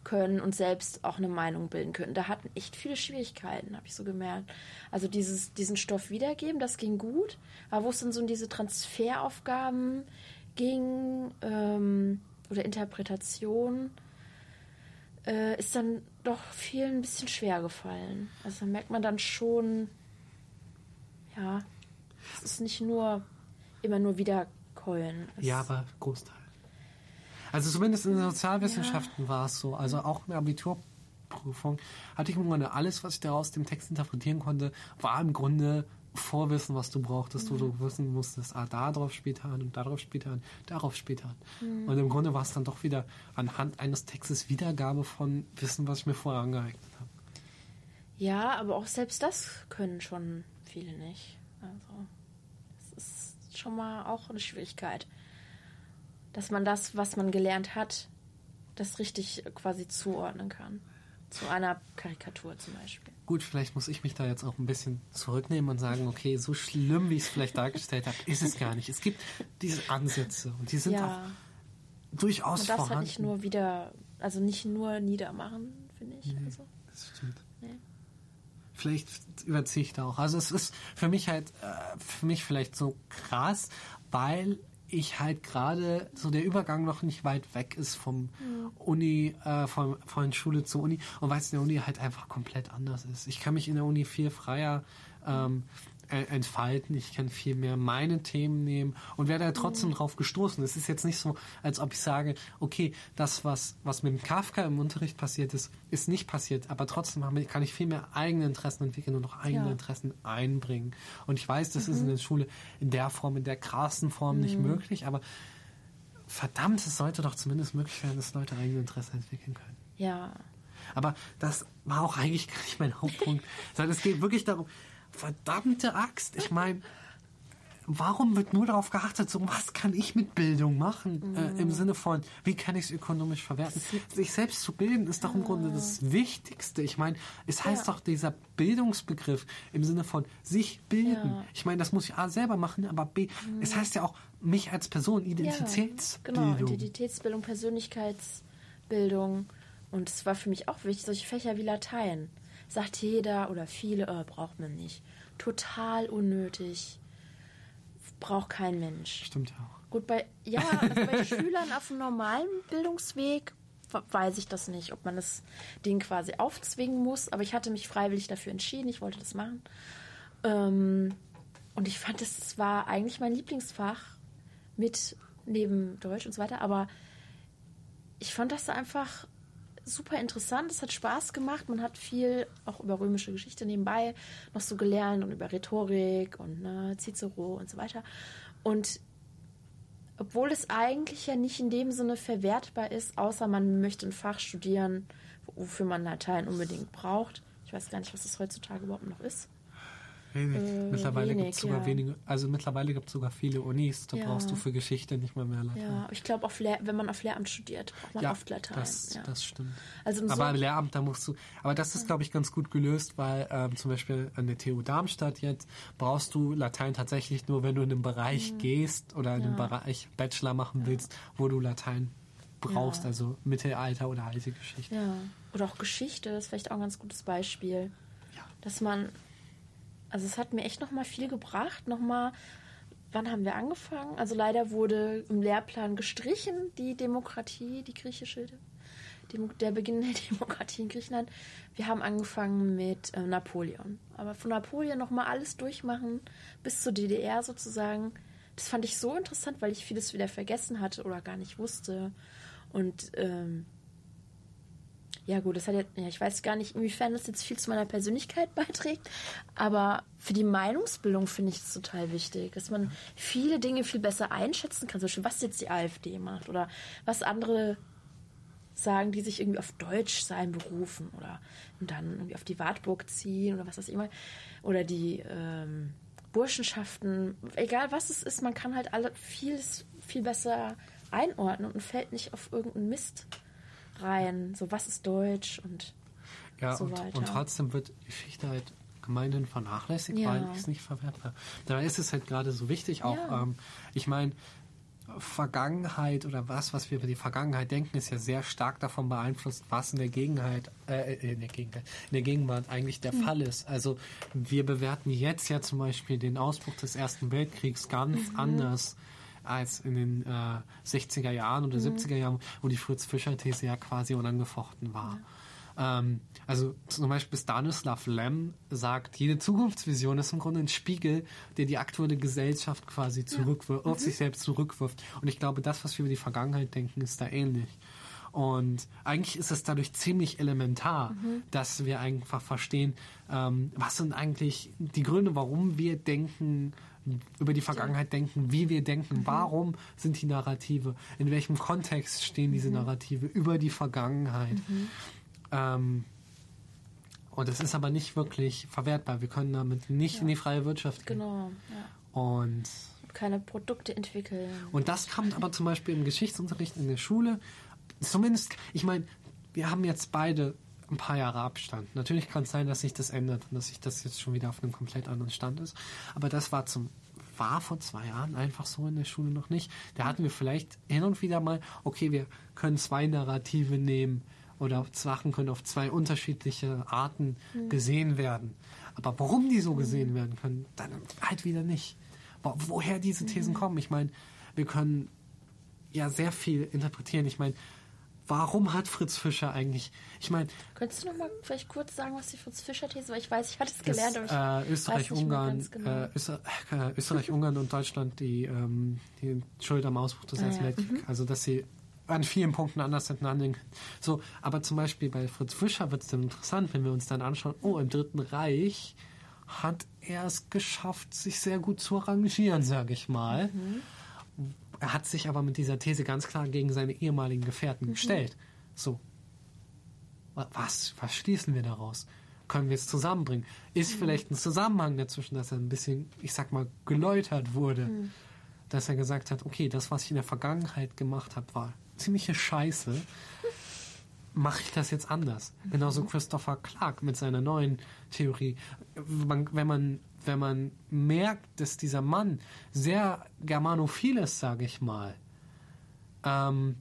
können und selbst auch eine Meinung bilden können. Da hatten echt viele Schwierigkeiten, habe ich so gemerkt. Also dieses, diesen Stoff wiedergeben, das ging gut, aber wo es dann so diese Transferaufgaben ging ähm, oder Interpretation äh, ist dann doch vielen ein bisschen schwer gefallen. Also merkt man dann schon, ja, es ist nicht nur immer nur wiederkeulen. Ja, aber Großteil. Also zumindest in den Sozialwissenschaften ja. war es so. Also auch in der Abiturprüfung hatte ich im Grunde alles, was ich da aus dem Text interpretieren konnte, war im Grunde Vorwissen, was du brauchtest, mhm. wo du wissen musstest, ah, darauf später an und darauf später an, darauf später an. Mhm. Und im Grunde war es dann doch wieder anhand eines Textes Wiedergabe von Wissen, was ich mir vorher angeeignet habe. Ja, aber auch selbst das können schon viele nicht. Also, das ist schon mal auch eine Schwierigkeit. Dass man das, was man gelernt hat, das richtig quasi zuordnen kann. Zu einer Karikatur zum Beispiel. Gut, vielleicht muss ich mich da jetzt auch ein bisschen zurücknehmen und sagen, okay, so schlimm, wie ich es vielleicht dargestellt habe, ist es gar nicht. Es gibt diese Ansätze und die sind ja. auch durchaus Man darf vorhanden. halt nicht nur wieder, also nicht nur niedermachen, finde ich. Nee, also. Das stimmt. Nee. Vielleicht überziehe ich da auch. Also es ist für mich halt, äh, für mich vielleicht so krass, weil ich halt gerade so der Übergang noch nicht weit weg ist vom mhm. Uni, äh, von, von Schule zur Uni und weil es in der Uni halt einfach komplett anders ist. Ich kann mich in der Uni viel freier ähm, entfalten, ich kann viel mehr meine Themen nehmen und werde da trotzdem mhm. drauf gestoßen. Es ist jetzt nicht so, als ob ich sage, okay, das, was, was mit Kafka im Unterricht passiert ist, ist nicht passiert, aber trotzdem kann ich viel mehr eigene Interessen entwickeln und noch eigene ja. Interessen einbringen. Und ich weiß, das mhm. ist in mhm. der Schule in der Form, in der krassen Form mhm. nicht möglich, aber verdammt, es sollte doch zumindest möglich werden, dass Leute eigene Interessen entwickeln können. Ja. Aber das war auch eigentlich gar nicht mein Hauptpunkt, *laughs* sondern es geht wirklich darum, verdammte Axt. Ich meine, warum wird nur darauf geachtet, so was kann ich mit Bildung machen? Äh, Im mhm. Sinne von, wie kann ich es ökonomisch verwerten? Sich selbst zu bilden ist doch im Grunde das Wichtigste. Ich meine, es heißt ja. doch dieser Bildungsbegriff im Sinne von sich bilden. Ja. Ich meine, das muss ich A selber machen, aber B, mhm. es heißt ja auch mich als Person, Identitätsbildung. Ja, genau, Identitätsbildung, Persönlichkeitsbildung. Und es war für mich auch wichtig, solche Fächer wie Latein sagt jeder oder viele, oh, braucht man nicht. Total unnötig. Braucht kein Mensch. Stimmt ja auch. Gut, bei, ja, *laughs* also bei Schülern auf dem normalen Bildungsweg weiß ich das nicht, ob man das Ding quasi aufzwingen muss. Aber ich hatte mich freiwillig dafür entschieden, ich wollte das machen. Ähm, und ich fand, es war eigentlich mein Lieblingsfach mit neben Deutsch und so weiter. Aber ich fand das einfach super interessant, es hat Spaß gemacht. Man hat viel auch über römische Geschichte nebenbei noch so gelernt und über Rhetorik und ne, Cicero und so weiter. Und obwohl es eigentlich ja nicht in dem Sinne verwertbar ist, außer man möchte ein Fach studieren, wofür man Latein unbedingt braucht. Ich weiß gar nicht, was das heutzutage überhaupt noch ist. Wenig. Äh, mittlerweile gibt es sogar ja. wenige, also mittlerweile gibt es sogar viele Unis, da ja. brauchst du für Geschichte nicht mal mehr Latein. Ja, ich glaube, wenn man auf Lehramt studiert, braucht man ja, oft Latein. Das, ja. das stimmt. Also aber so Lehramt, da musst du, aber das ist, glaube ich, ganz gut gelöst, weil ähm, zum Beispiel an der TU Darmstadt jetzt brauchst du Latein tatsächlich nur, wenn du in einen Bereich mhm. gehst oder in einem Bereich Bachelor machen willst, wo du Latein brauchst, also Mittelalter oder alte Geschichte. Ja, oder auch Geschichte, das ist vielleicht auch ein ganz gutes Beispiel. Ja. Dass man also es hat mir echt nochmal viel gebracht. Nochmal, wann haben wir angefangen? Also leider wurde im Lehrplan gestrichen, die Demokratie, die griechische, der Beginn der *laughs* Demokratie in Griechenland. Wir haben angefangen mit äh, Napoleon. Aber von Napoleon nochmal alles durchmachen, bis zur DDR sozusagen. Das fand ich so interessant, weil ich vieles wieder vergessen hatte oder gar nicht wusste. Und ähm, ja gut, das hat jetzt, ja, ich weiß gar nicht, inwiefern das jetzt viel zu meiner Persönlichkeit *laughs* beiträgt, aber für die Meinungsbildung finde ich es total wichtig, dass man viele Dinge viel besser einschätzen kann, zum Beispiel was jetzt die AfD macht oder was andere sagen, die sich irgendwie auf Deutsch sein berufen oder dann irgendwie auf die Wartburg ziehen oder was ich immer. Oder die ähm, Burschenschaften, egal was es ist, man kann halt alle vieles viel besser einordnen und fällt nicht auf irgendeinen Mist rein. So, was ist Deutsch und ja, so und, weiter. Und trotzdem wird Geschichte halt gemeinhin vernachlässigt, ja. weil es nicht verwertbar. Da ist es halt gerade so wichtig auch. Ja. Ähm, ich meine, Vergangenheit oder was, was wir über die Vergangenheit denken, ist ja sehr stark davon beeinflusst, was in der Gegenheit, äh, in der Gegenwart, in der Gegenwart eigentlich der mhm. Fall ist. Also wir bewerten jetzt ja zum Beispiel den Ausbruch des Ersten Weltkriegs ganz mhm. anders als in den äh, 60er Jahren oder mhm. 70er Jahren, wo die Fritz-Fischer-These ja quasi unangefochten war. Ähm, also zum Beispiel Stanislav Lem sagt, jede Zukunftsvision ist im Grunde ein Spiegel, der die aktuelle Gesellschaft quasi zurückwirft, auf sich selbst zurückwirft. Und ich glaube, das, was wir über die Vergangenheit denken, ist da ähnlich. Und eigentlich ist es dadurch ziemlich elementar, dass wir einfach verstehen, ähm, was sind eigentlich die Gründe, warum wir denken, über die Vergangenheit denken, wie wir denken, warum sind die Narrative, in welchem Kontext stehen diese Narrative über die Vergangenheit. Ähm, und es ist aber nicht wirklich verwertbar. Wir können damit nicht in die freie Wirtschaft gehen. Genau, ja. Und Keine Produkte entwickeln. und das kommt aber zum Beispiel im Geschichtsunterricht in der Schule. Zumindest, ich meine, wir haben jetzt beide ein paar Jahre Abstand. Natürlich kann es sein, dass sich das ändert und dass sich das jetzt schon wieder auf einem komplett anderen Stand ist. Aber das war zum war vor zwei Jahren einfach so in der Schule noch nicht. Da hatten wir vielleicht hin und wieder mal, okay, wir können zwei Narrative nehmen oder Sachen können auf zwei unterschiedliche Arten gesehen werden. Aber warum die so gesehen werden können, dann halt wieder nicht. Wo, woher diese Thesen kommen. Ich meine, wir können ja sehr viel interpretieren. Ich meine, warum hat Fritz Fischer eigentlich, ich meine, Könntest du noch mal vielleicht kurz sagen, was die Fritz-Fischer-These war? Ich weiß, ich hatte es das, gelernt, aber ich äh, Österreich, weiß nicht mehr Ungarn, ganz genau. äh, äh, Österreich, Ungarn und Deutschland die, ähm, die Schuld am Ausbruch des Ah, ja. Weltkriegs. Also dass sie an vielen Punkten anders hätten handeln können. So, aber zum Beispiel bei Fritz Fischer wird es dann interessant, wenn wir uns dann anschauen, oh, im Dritten Reich hat er es geschafft, sich sehr gut zu arrangieren, sage ich mal. Mhm. Er hat sich aber mit dieser These ganz klar gegen seine ehemaligen Gefährten Mhm. gestellt. So, was, was schließen wir daraus? Können wir es zusammenbringen? Ist vielleicht ein Zusammenhang dazwischen, dass er ein bisschen, ich sag mal, geläutert wurde? Dass er gesagt hat, okay, das, was ich in der Vergangenheit gemacht habe, war ziemliche Scheiße. *laughs* Mache ich das jetzt anders? Genauso Christopher Clark mit seiner neuen Theorie. Man, wenn man wenn man merkt, dass dieser Mann sehr germanophil ist, sage ich mal, ähm,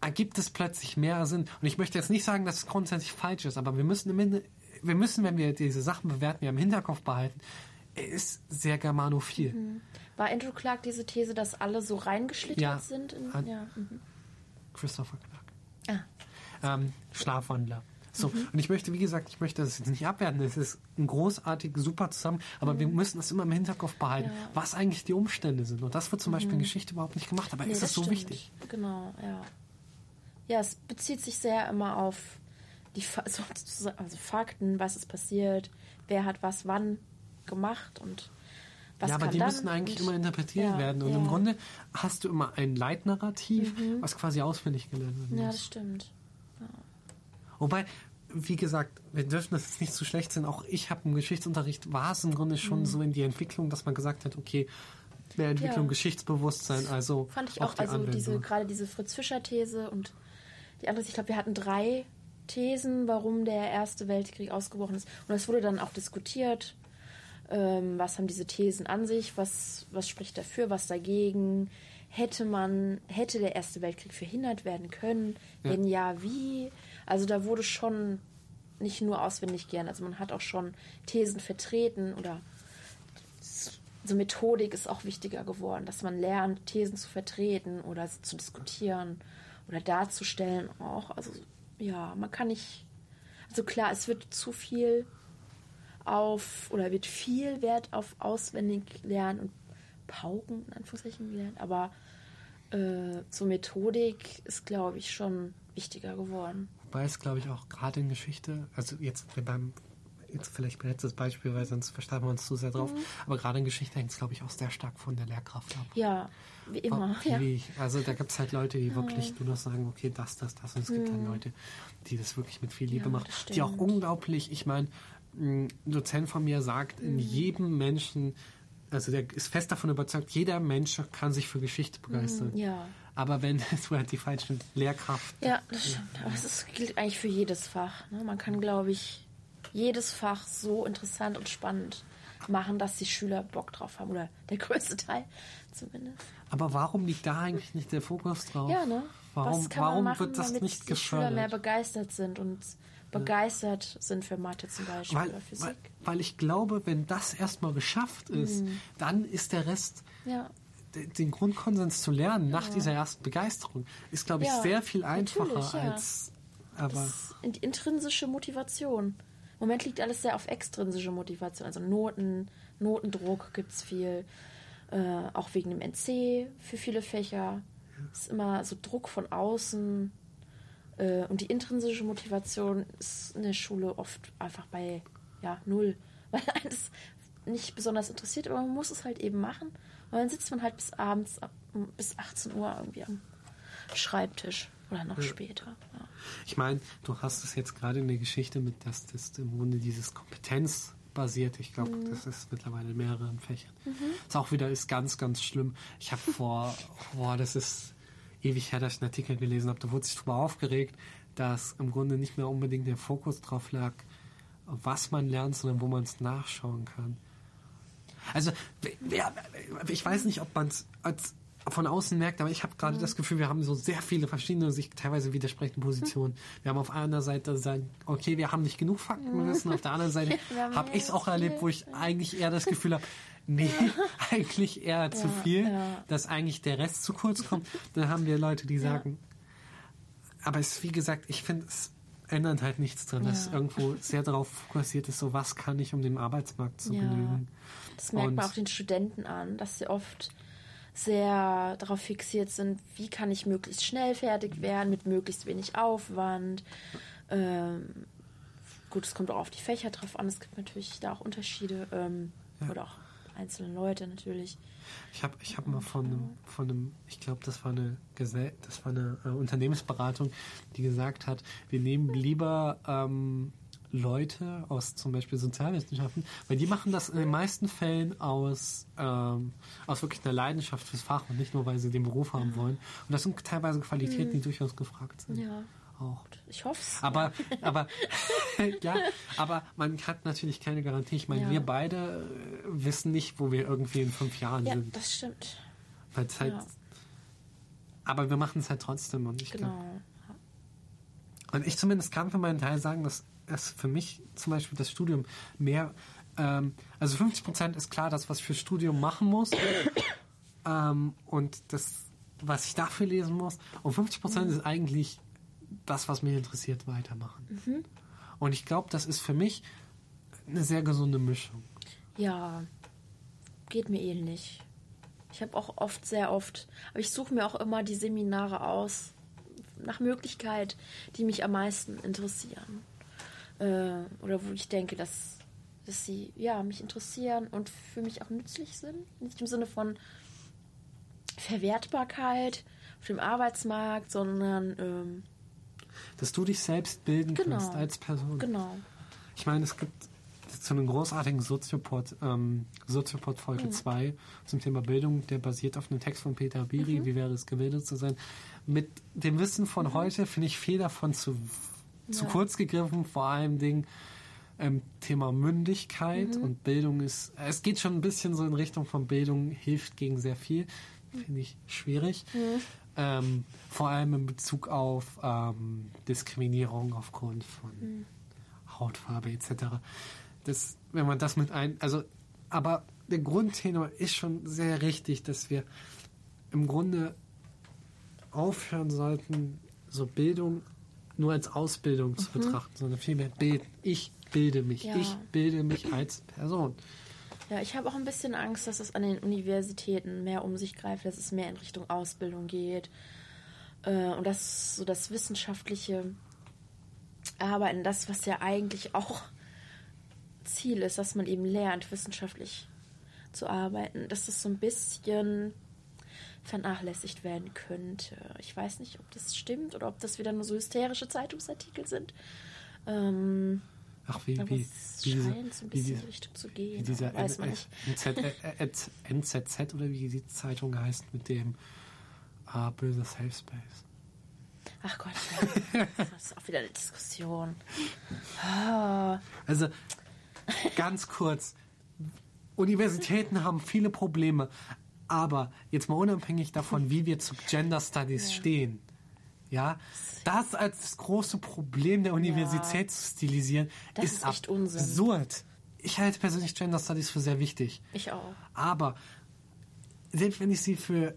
ergibt es plötzlich mehr Sinn. Und ich möchte jetzt nicht sagen, dass es grundsätzlich falsch ist, aber wir müssen, wir müssen, wenn wir diese Sachen bewerten, ja im Hinterkopf behalten, er ist sehr germanophil. war Andrew Clark diese These, dass alle so reingeschlittert Ja. sind? In, ja. mhm. Christopher Clark. Ah. Ähm, Schlafwandler. So, Mhm. und ich möchte, wie gesagt, ich möchte das jetzt nicht abwerten. Es ist ein großartig, super zusammen, aber wir müssen das immer im Hinterkopf behalten, Mhm. Ja. Mhm. was eigentlich die Umstände sind. Und das wird zum Beispiel in Geschichte überhaupt nicht gemacht, aber Nee, ist das es so stimmt. wichtig? Genau, ja. Ja, es bezieht sich sehr immer auf die Fa *laughs* also Fakten, was ist passiert, wer hat was wann gemacht und was ja, aber die müssen eigentlich immer interpretiert ja, werden. Und ja. Mhm. im Grunde hast du immer ein Leitnarrativ, was quasi auswendig gelernt werden Ja, das stimmt. Wobei, wie gesagt, wir dürfen das jetzt nicht zu schlecht sehen. Auch ich habe im Geschichtsunterricht, war es im Grunde schon so in die Entwicklung, dass man gesagt hat, okay, mehr Entwicklung, Mhm. Ja. Geschichtsbewusstsein, also Fand ich auch, die also diese, gerade diese Fritz-Fischer-These und die andere, ich glaube, wir hatten drei Thesen, warum der Erste Weltkrieg ausgebrochen ist. Und es wurde dann auch diskutiert, ähm, was haben diese Thesen an sich, was, was spricht dafür, was dagegen. Hätte man, hätte der Erste Weltkrieg verhindert werden können? Ja. Wenn ja, wie? Also da wurde schon nicht nur auswendig gern, also man hat auch schon Thesen vertreten oder so Methodik ist auch wichtiger geworden, dass man lernt, Thesen zu vertreten oder zu diskutieren oder darzustellen auch. Also ja, man kann nicht. Also klar, es wird zu viel auf oder wird viel Wert auf auswendig lernen und Pauken in Anführungszeichen gelernt, aber äh, so Methodik ist, glaube ich, schon wichtiger geworden. Wobei es, glaube ich, auch gerade in Geschichte, also jetzt beim, jetzt vielleicht mein letztes Beispiel, weil sonst versteifen wir uns zu sehr drauf, Mhm. aber gerade in Geschichte hängt es, glaube ich, auch sehr stark von der Lehrkraft ab. Ja, wie immer. Wie, Ja. wie also da gibt es halt Leute, die wirklich nur noch sagen, okay, das, das, das. Und es gibt dann Leute, die das wirklich mit viel Liebe Mhm. Ja, machen. Die auch unglaublich, ich meine, ein Dozent von mir sagt, Mhm. in jedem Menschen, also der ist fest davon überzeugt, jeder Mensch kann sich für Geschichte begeistern. Mhm, ja. Aber wenn *laughs* es halt die falschen Lehrkraft Ja, das stimmt. Aber es gilt eigentlich für jedes Fach. Ne? Man kann, glaube ich, jedes Fach so interessant und spannend machen, dass die Schüler Bock drauf haben. Oder der größte Teil zumindest. Aber warum liegt da eigentlich nicht der Fokus drauf? Ja, ne? Warum, warum man machen, wird das nicht die Schüler mehr gefördert? begeistert sind und begeistert sind für Mathe zum Beispiel Weil, oder Physik? weil, weil ich glaube, wenn das erstmal geschafft ist, dann ist der Rest, ja. Den Grundkonsens zu lernen nach dieser ersten Begeisterung, ist, glaube ich, Ja, sehr viel einfacher ja. als Aber die intrinsische Motivation. Im Moment liegt alles sehr auf extrinsische Motivation. Also Noten, Notendruck gibt es viel. Äh, auch wegen dem NC für viele Fächer. Es ist immer so Druck von außen. Äh, und die intrinsische Motivation ist in der Schule oft einfach bei ja, null. *laughs* Weil eines nicht besonders interessiert, aber man muss es halt eben machen. Und dann sitzt man halt bis abends, ab, bis 18 Uhr irgendwie am Schreibtisch oder noch ja. später. Ja. Ich meine, du hast es jetzt gerade in der Geschichte mit, dass das im Grunde dieses Kompetenz basiert. Ich glaube, mhm. das ist mittlerweile in mehreren Fächern. Mhm. Das auch wieder ist ganz, ganz schlimm. Ich habe vor, *laughs* boah, das ist ewig her, dass ich einen Artikel gelesen habe. Da wurde sich darüber aufgeregt, dass im Grunde nicht mehr unbedingt der Fokus drauf lag, was man lernt, sondern wo man es nachschauen kann. Also, ich weiß nicht, ob man es als von außen merkt, aber ich habe gerade mhm. das Gefühl, wir haben so sehr viele verschiedene, sich teilweise widersprechende Positionen. Mhm. Wir haben auf einer Seite sagen, okay, wir haben nicht genug Faktenwissen, mhm. auf der anderen Seite habe ich es auch erlebt, wo ich eigentlich eher das Gefühl habe, *laughs* nee, ja. *laughs* eigentlich eher ja, zu viel, ja. dass eigentlich der Rest zu kurz kommt. Dann haben wir Leute, die sagen, aber es ist wie gesagt, ich finde, es ändert halt nichts dran, dass irgendwo sehr darauf fokussiert ist, so was kann ich, um dem Arbeitsmarkt zu genügen. Das merkt Und man auch den Studenten an, dass sie oft sehr darauf fixiert sind, wie kann ich möglichst schnell fertig werden, mit möglichst wenig Aufwand. Ähm, gut, es kommt auch auf die Fächer drauf an. Es gibt natürlich da auch Unterschiede ähm, ja. oder auch einzelne Leute natürlich. Ich habe ich hab mal von einem, von einem ich glaube, das war eine Gesell das war eine äh, Unternehmensberatung, die gesagt hat, wir nehmen lieber ähm, Leute aus zum Beispiel Sozialwissenschaften, weil die machen das in den meisten Fällen aus, ähm, aus wirklich einer Leidenschaft fürs Fach und nicht nur, weil sie den Beruf haben wollen. Und das sind teilweise Qualitäten, die hm. durchaus gefragt sind. Ja. Auch. Ich hoffe es. Aber, ja. aber, *laughs* ja, aber man hat natürlich keine Garantie. Ich meine, ja. wir beide äh, wissen nicht, wo wir irgendwie in fünf Jahren ja, sind. Ja, das stimmt. Weil halt, ja. Aber wir machen es halt trotzdem und ich genau. Glaub, und ich zumindest kann für meinen Teil sagen, dass es für mich zum Beispiel das Studium mehr, ähm, also 50 Prozent ist klar, das, was ich fürs Studium machen muss *coughs* ähm, und das, was ich dafür lesen muss. Und 50 Prozent mhm. ist eigentlich das, was mich interessiert, weitermachen. Mhm. Und ich glaube, das ist für mich eine sehr gesunde Mischung. Ja, geht mir ähnlich. Ich habe auch oft, sehr oft, aber ich suche mir auch immer die Seminare aus, nach Möglichkeit, die mich am meisten interessieren äh, oder wo ich denke, dass, dass sie ja, mich interessieren und für mich auch nützlich sind. Nicht im Sinne von Verwertbarkeit auf dem Arbeitsmarkt, sondern ähm, dass du dich selbst bilden genau, kannst als Person. Genau. Ich meine, es gibt zu einem großartigen Soziopod, ähm, Soziopod Folge 2 mhm. zum Thema Bildung, der basiert auf einem Text von Peter Biri, mhm. wie wäre es gebildet zu sein. Mit dem Wissen von mhm. heute finde ich viel davon zu zu kurz gegriffen, vor allem Ding ähm, Thema Mündigkeit mhm. und Bildung ist, es geht schon ein bisschen so in Richtung von Bildung hilft gegen sehr viel, finde ich schwierig. Mhm. Ähm, vor allem in Bezug auf ähm, Diskriminierung aufgrund von mhm. Hautfarbe etc. Das, wenn man das mit ein, also, aber der Grundtenor ist schon sehr richtig, dass wir im Grunde aufhören sollten, so Bildung nur als Ausbildung zu mhm. betrachten, sondern vielmehr bilden. Ich bilde mich. Ja. Ich bilde mich als Person. Ja, ich habe auch ein bisschen Angst, dass es an den Universitäten mehr um sich greift, dass es mehr in Richtung Ausbildung geht. Äh, und dass so das wissenschaftliche Arbeiten, das, was ja eigentlich auch Ziel ist, dass man eben lernt, wissenschaftlich zu arbeiten, dass das so ein bisschen vernachlässigt werden könnte. Ich weiß nicht, ob das stimmt oder ob das wieder nur so hysterische Zeitungsartikel sind. Ähm, Ach, wie, aber wie, es wie scheint diese, so ein bisschen in Richtung zu gehen. Wie dieser weiß man nicht. NZZ oder wie die Zeitung heißt mit dem ah, böse Safe Space. Ach Gott, *laughs* das ist auch wieder eine Diskussion. Ah. Also, ganz kurz. Universitäten haben viele Probleme, aber jetzt mal unabhängig davon, wie wir zu Gender Studies *laughs* ja. stehen, ja, das als das große Problem der Universität ja. zu stilisieren, das ist, ist echt absurd. Ich halte persönlich Gender Studies für sehr wichtig. Ich auch. Aber selbst wenn ich sie für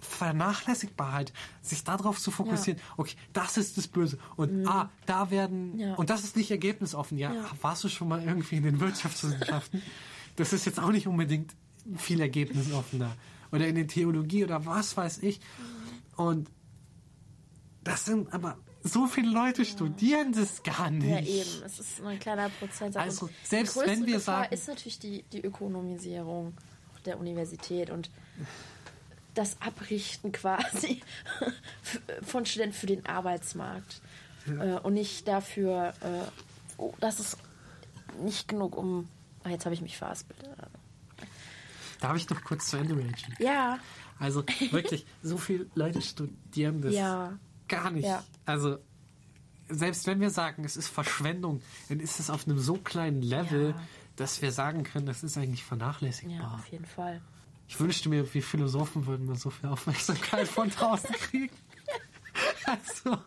Vernachlässigbarkeit, sich darauf zu fokussieren, okay, das ist das Böse und ah, da werden Mhm. Ja. und das ist nicht ergebnisoffen. Ja, Ja. warst du schon mal irgendwie in den Wirtschaftswissenschaften? *laughs* das ist jetzt auch nicht unbedingt viel ergebnisoffener oder in der Theologie oder was weiß ich. Und das sind aber so viele Leute studieren das gar nicht. Ja, eben. Es ist nur ein kleiner Prozentsatz. Also, selbst wenn wir Gefahr sagen- ist natürlich die, die Ökonomisierung der Universität und das Abrichten quasi *laughs* von Studenten für den Arbeitsmarkt. Äh, und nicht dafür, äh, oh, das ist nicht genug, um. Ah, jetzt habe ich mich verhaspelt. Darf ich noch kurz zu Ende ragen? Ja, Also wirklich, so viele Leute studieren das Ja. gar nicht. Ja. Also selbst wenn wir sagen, es ist Verschwendung, dann ist es auf einem so kleinen Level, Ja. dass wir sagen können, das ist eigentlich ja, vernachlässigbar. auf jeden Fall. Ich wünschte mir, wir Philosophen würden mal so viel Aufmerksamkeit von draußen *laughs* kriegen. Also,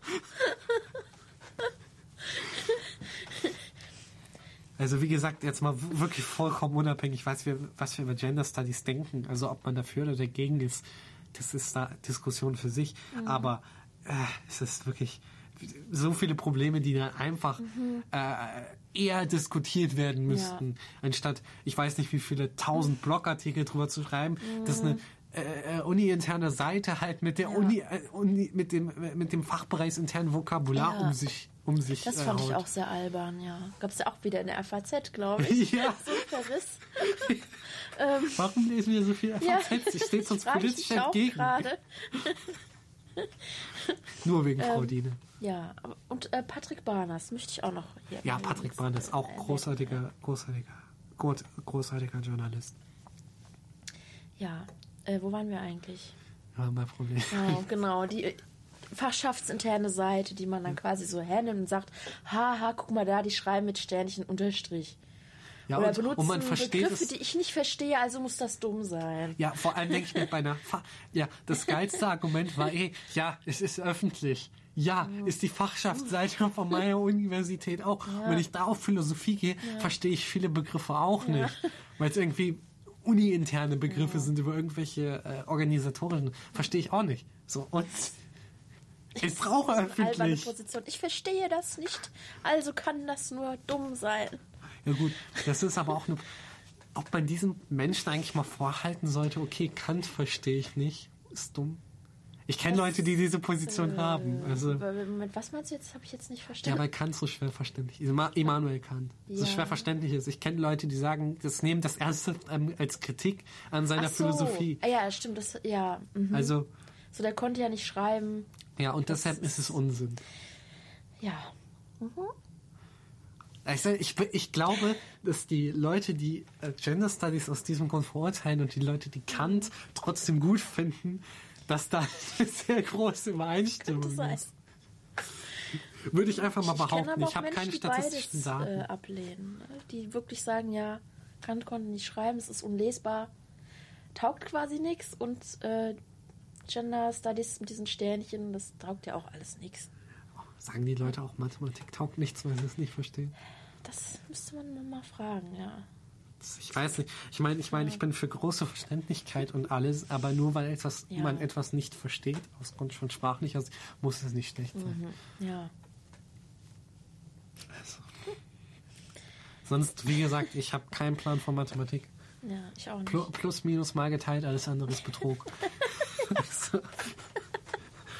also wie gesagt, jetzt mal wirklich vollkommen unabhängig, was wir, was wir über Gender Studies denken, also ob man dafür oder dagegen ist, das ist da Diskussion für sich. Aber äh, es ist wirklich so viele Probleme, die dann einfach äh, eher diskutiert werden müssten, anstatt, ich weiß nicht, wie viele tausend Blogartikel drüber zu schreiben, dass eine äh, äh, uni-interne Seite halt mit der Uni, äh, Uni mit dem mit dem fachbereichsinternen Vokabular Ja. um sich um sich Das äh, fand ich haut. auch sehr albern, ja. Gab es ja auch wieder in der FAZ, glaube *laughs* ich. Ja. So Verriss. *laughs* Warum lesen wir so viel Ja. FAZ? Ich steht *laughs* uns ich politisch entgegen. gerade. Nur wegen Ähm, Frau Diene. Ja, und äh, Patrick Barners möchte ich auch noch hier. Ja. Patrick ist auch Äh, großartiger, großartiger, gut, großartiger Journalist. Ja, äh, wo waren wir eigentlich? Ja, mein Problem. Oh, genau, die fachschaftsinterne Seite, die man dann quasi so hernimmt und sagt, haha, guck mal da, die schreiben mit Sternchen Unterstrich. Ja, Oder und, benutzen und man versteht Begriffe, es. die ich nicht verstehe, also muss das dumm sein. Ja, vor allem denke ich mir bei einer *laughs* Fa Ja, das geilste Argument war eh, ja, es ist öffentlich. Ja, ist die Fachschaftsseite von meiner *laughs* Universität auch. Und Wenn ich da auf Philosophie gehe, verstehe ich viele Begriffe auch nicht. Weil es irgendwie uni-interne Begriffe sind über irgendwelche äh, organisatorischen. Verstehe ich auch nicht. So, und ich brauche Alberne öffentlich. Position. Ich verstehe das nicht, also kann das nur dumm sein. Ja gut, das ist aber auch eine... Ob man diesen Menschen eigentlich mal vorhalten sollte, okay, Kant verstehe ich nicht, ist dumm. Ich kenne Leute, die diese Position haben. Also, Mit was meinst du jetzt? Habe ich jetzt nicht ja, verstanden. weil Kant so schwer verständlich ist. Immanuel Kant. So Ja. schwer verständlich ist. Ich kenne Leute, die sagen, das nehmen das ernsthaft ähm, als Kritik an seiner so. Philosophie. Ah Ja, stimmt. Das, ja, mhm. Also, so der konnte ja nicht schreiben. ja, und deshalb ist es Unsinn. Ja, Ich, sag, ich, be- ich glaube, dass die Leute, die äh, Gender Studies aus diesem Grund verurteilen und die Leute, die Kant trotzdem gut finden, dass da eine sehr große Übereinstimmung ist. Würde ich einfach mal Ich behaupten. Ich auch habe keine die statistischen beides, Daten. Äh, ablehnen. ne? Die wirklich sagen, ja, Kant konnte nicht schreiben, es ist unlesbar, taugt quasi nichts und äh, Gender Studies mit diesen Sternchen, das taugt ja auch alles nichts. Sagen die Leute auch, Mathematik taugt nichts, weil sie es nicht verstehen? Das müsste man mal fragen, ja. Ich weiß nicht. Ich meine, ich meine, ich bin für große Verständlichkeit und alles, aber nur weil etwas, Ja. man etwas nicht versteht, aus Grund von sprachlicher Sicht, muss es nicht schlecht sein. Ja. Also. Sonst, wie gesagt, ich habe keinen Plan von Mathematik. Ja, ich auch nicht. Plu- Plus, minus, mal geteilt, alles andere ist Betrug. *laughs* Das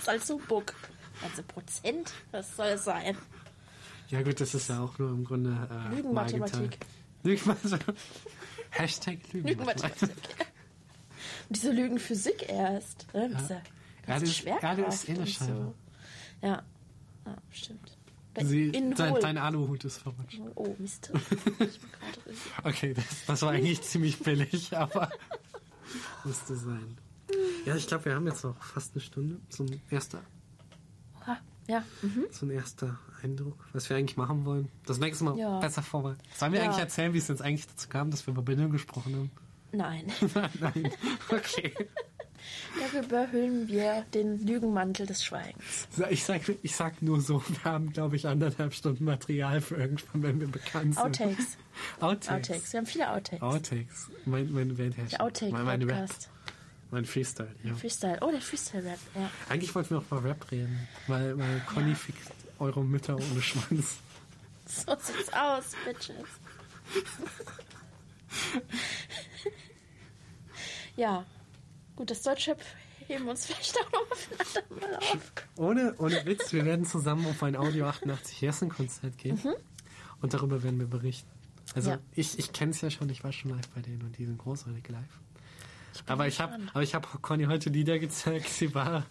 ist also Book. Also Prozent, was soll es sein? ja gut, das ist ja auch nur im Grunde äh, Lügenmathematik. Lügenmathematik. *laughs* Hashtag Lügenmathematik. Lügenmathematik. Und diese Lügenphysik erst. Ne? Ja. Diese das ist- ja, das ist eh eine Scheibe. Ja. ja, stimmt. Sie, In dein, dein Aluhut ist verrutscht. Oh, Mist. *laughs* Okay, das, das war eigentlich ziemlich billig, aber *laughs* musste sein. Ja, ich glaube, wir haben jetzt noch fast eine Stunde zum erster, Ha, Ja. Mhm. zum erster Eindruck, was wir eigentlich machen wollen. Das nächste Mal Ja. besser vorbereitet. Sollen wir Ja. eigentlich erzählen, wie es jetzt eigentlich dazu kam, dass wir über Bindung gesprochen haben? Nein. *laughs* Nein. Okay. *laughs* Dafür behüllen wir den Lügenmantel des Schweigens. So, Ich sag, ich sag nur so, wir haben, glaube ich, anderthalb Stunden Material für irgendwann, wenn wir bekannt sind. Outtakes. *laughs* Outtakes. Outtakes. Wir haben viele Outtakes. Outtakes. Mein, meine Weltherrschaft. Meine- meine Rap. Mein Freestyle. Ja. Freestyle. Oh, der Freestyle-Rap, ja. Eigentlich wollten wir auch mal Rap reden, weil, weil Conny Ja. fickt eure Mütter ohne Schwanz. So sieht's aus, Bitches. ja. Gut, das Deutschrap heben wir uns vielleicht auch noch andermal auf. Ohne, ohne Witz, wir werden zusammen auf ein Audio 88 Hessen Konzert gehen und darüber werden wir berichten. Also Ja. ich, ich kenne es ja schon, ich war schon live bei denen und die sind großartig live. Ich Aber ich habe gespannt. aber ich habe Conny heute Lieder gezeigt, sie war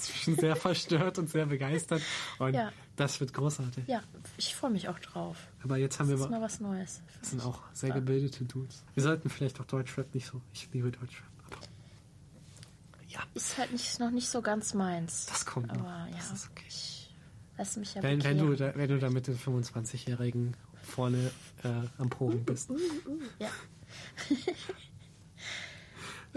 zwischen sehr verstört und sehr begeistert und Ja. das wird großartig. Ja, ich freue mich auch drauf. Aber jetzt haben Das wir ist mal, mal was Neues. das sind auch sehr gebildete Dudes. Wir sollten vielleicht auch Deutschrap nicht so. Ich liebe Deutschrap. Aber ja, Ist halt nicht, noch nicht so ganz meins. das kommt noch. Aber ja, Das ist okay. ich lass mich ja Wenn, wenn, du da, wenn du da mit den 25-Jährigen vorne äh, am Proben bist. *laughs* Ja. *laughs*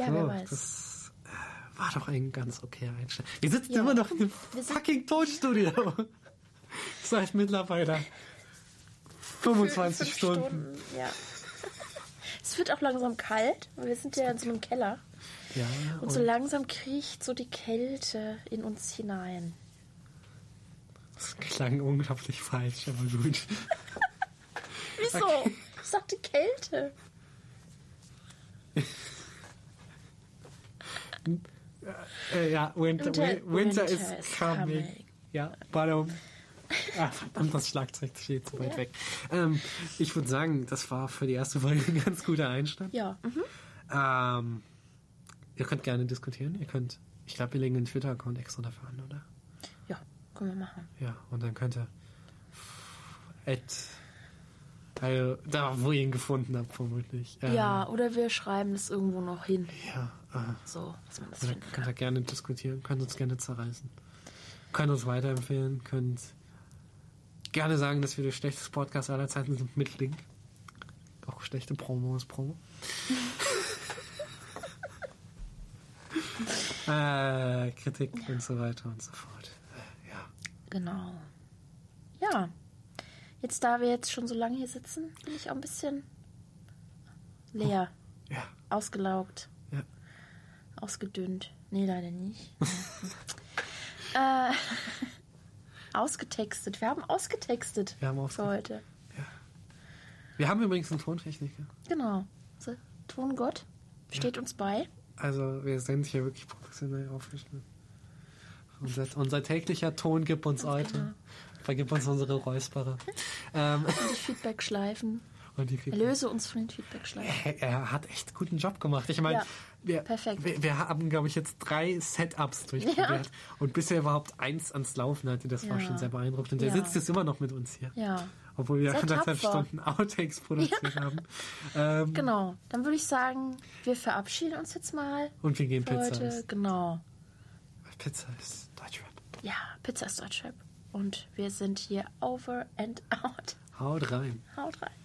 ja, So, wer weiß. Das äh, war doch ein ganz okayer Einstand. Wir sitzen Ja. immer noch in dem Wir sind- fucking Tonstudio. *laughs* Seit mittlerweile 25 Fünf Stunden. Ja. Es wird auch langsam kalt. weil Wir sind ja in so einem Keller. Ja, Und und so langsam kriecht so die Kälte in uns hinein. das klang unglaublich falsch, aber gut. *laughs* Wieso? Okay. Ich sagte Kälte. *laughs* Äh, ja, Winter, Winter- Winter, is, is coming. coming. Ja, Ballum. Ah, verdammt, das Schlagzeug steht zu weit weg. Ähm, ich würde sagen, das war für die erste Folge ein ganz guter Einstand. Ja. Mhm. Ähm, ihr könnt gerne diskutieren. Ihr könnt, ich glaube, wir legen einen Twitter-Account extra dafür an, oder? Ja, können wir machen. Ja, und dann könnt ihr at, also, da, wo ihr ihn gefunden habt, vermutlich. Ähm, Ja, oder wir schreiben es irgendwo noch hin. Ja, äh, So, dass man das Oder könnt kann. ihr gerne diskutieren, könnt uns gerne zerreißen. Könnt uns weiterempfehlen, könnt gerne sagen, dass wir der schlechteste Podcast aller Zeiten sind mit Link. Auch schlechte Promo ist Promo. *laughs* äh, Kritik und so weiter und so fort. Äh, ja. Genau. Ja. Jetzt, da wir jetzt schon so lange hier sitzen, bin ich auch ein bisschen leer, Ja. ausgelaugt, Ja. ausgedünnt. Nee, leider nicht. *laughs* äh, *laughs* ausgetextet. Wir haben ausgetextet Wir haben für ausge heute. Wir haben übrigens einen Tontechniker. Genau. So, Tongott steht uns bei. Also wir sind hier wirklich professionell aufgeschnitten. Unser, unser täglicher Ton gibt uns heute. Vergib uns unsere Räusperer. ähm, Und die Feedback-Schleifen. und die Erlöse uns von den Feedback-Schleifen. er, er hat echt guten Job gemacht. Ich meine, Ja, wir, wir, wir haben, glaube ich, jetzt drei Setups durchprobiert. Und bis er überhaupt eins ans Laufen hatte, das war Ja. schon sehr beeindruckend. Und Ja. sitzt jetzt immer noch mit uns hier. Ja. Obwohl wir *laughs* anderthalb. Stunden Outtakes produziert haben. *laughs* Ähm, Genau. Dann würde ich sagen, wir verabschieden uns jetzt mal und wir gehen Pizza heute. essen. Genau. Pizza ist Deutschrap. Ja, Pizza ist Deutschrap. Und wir sind hier over and out. Haut rein. Haut rein.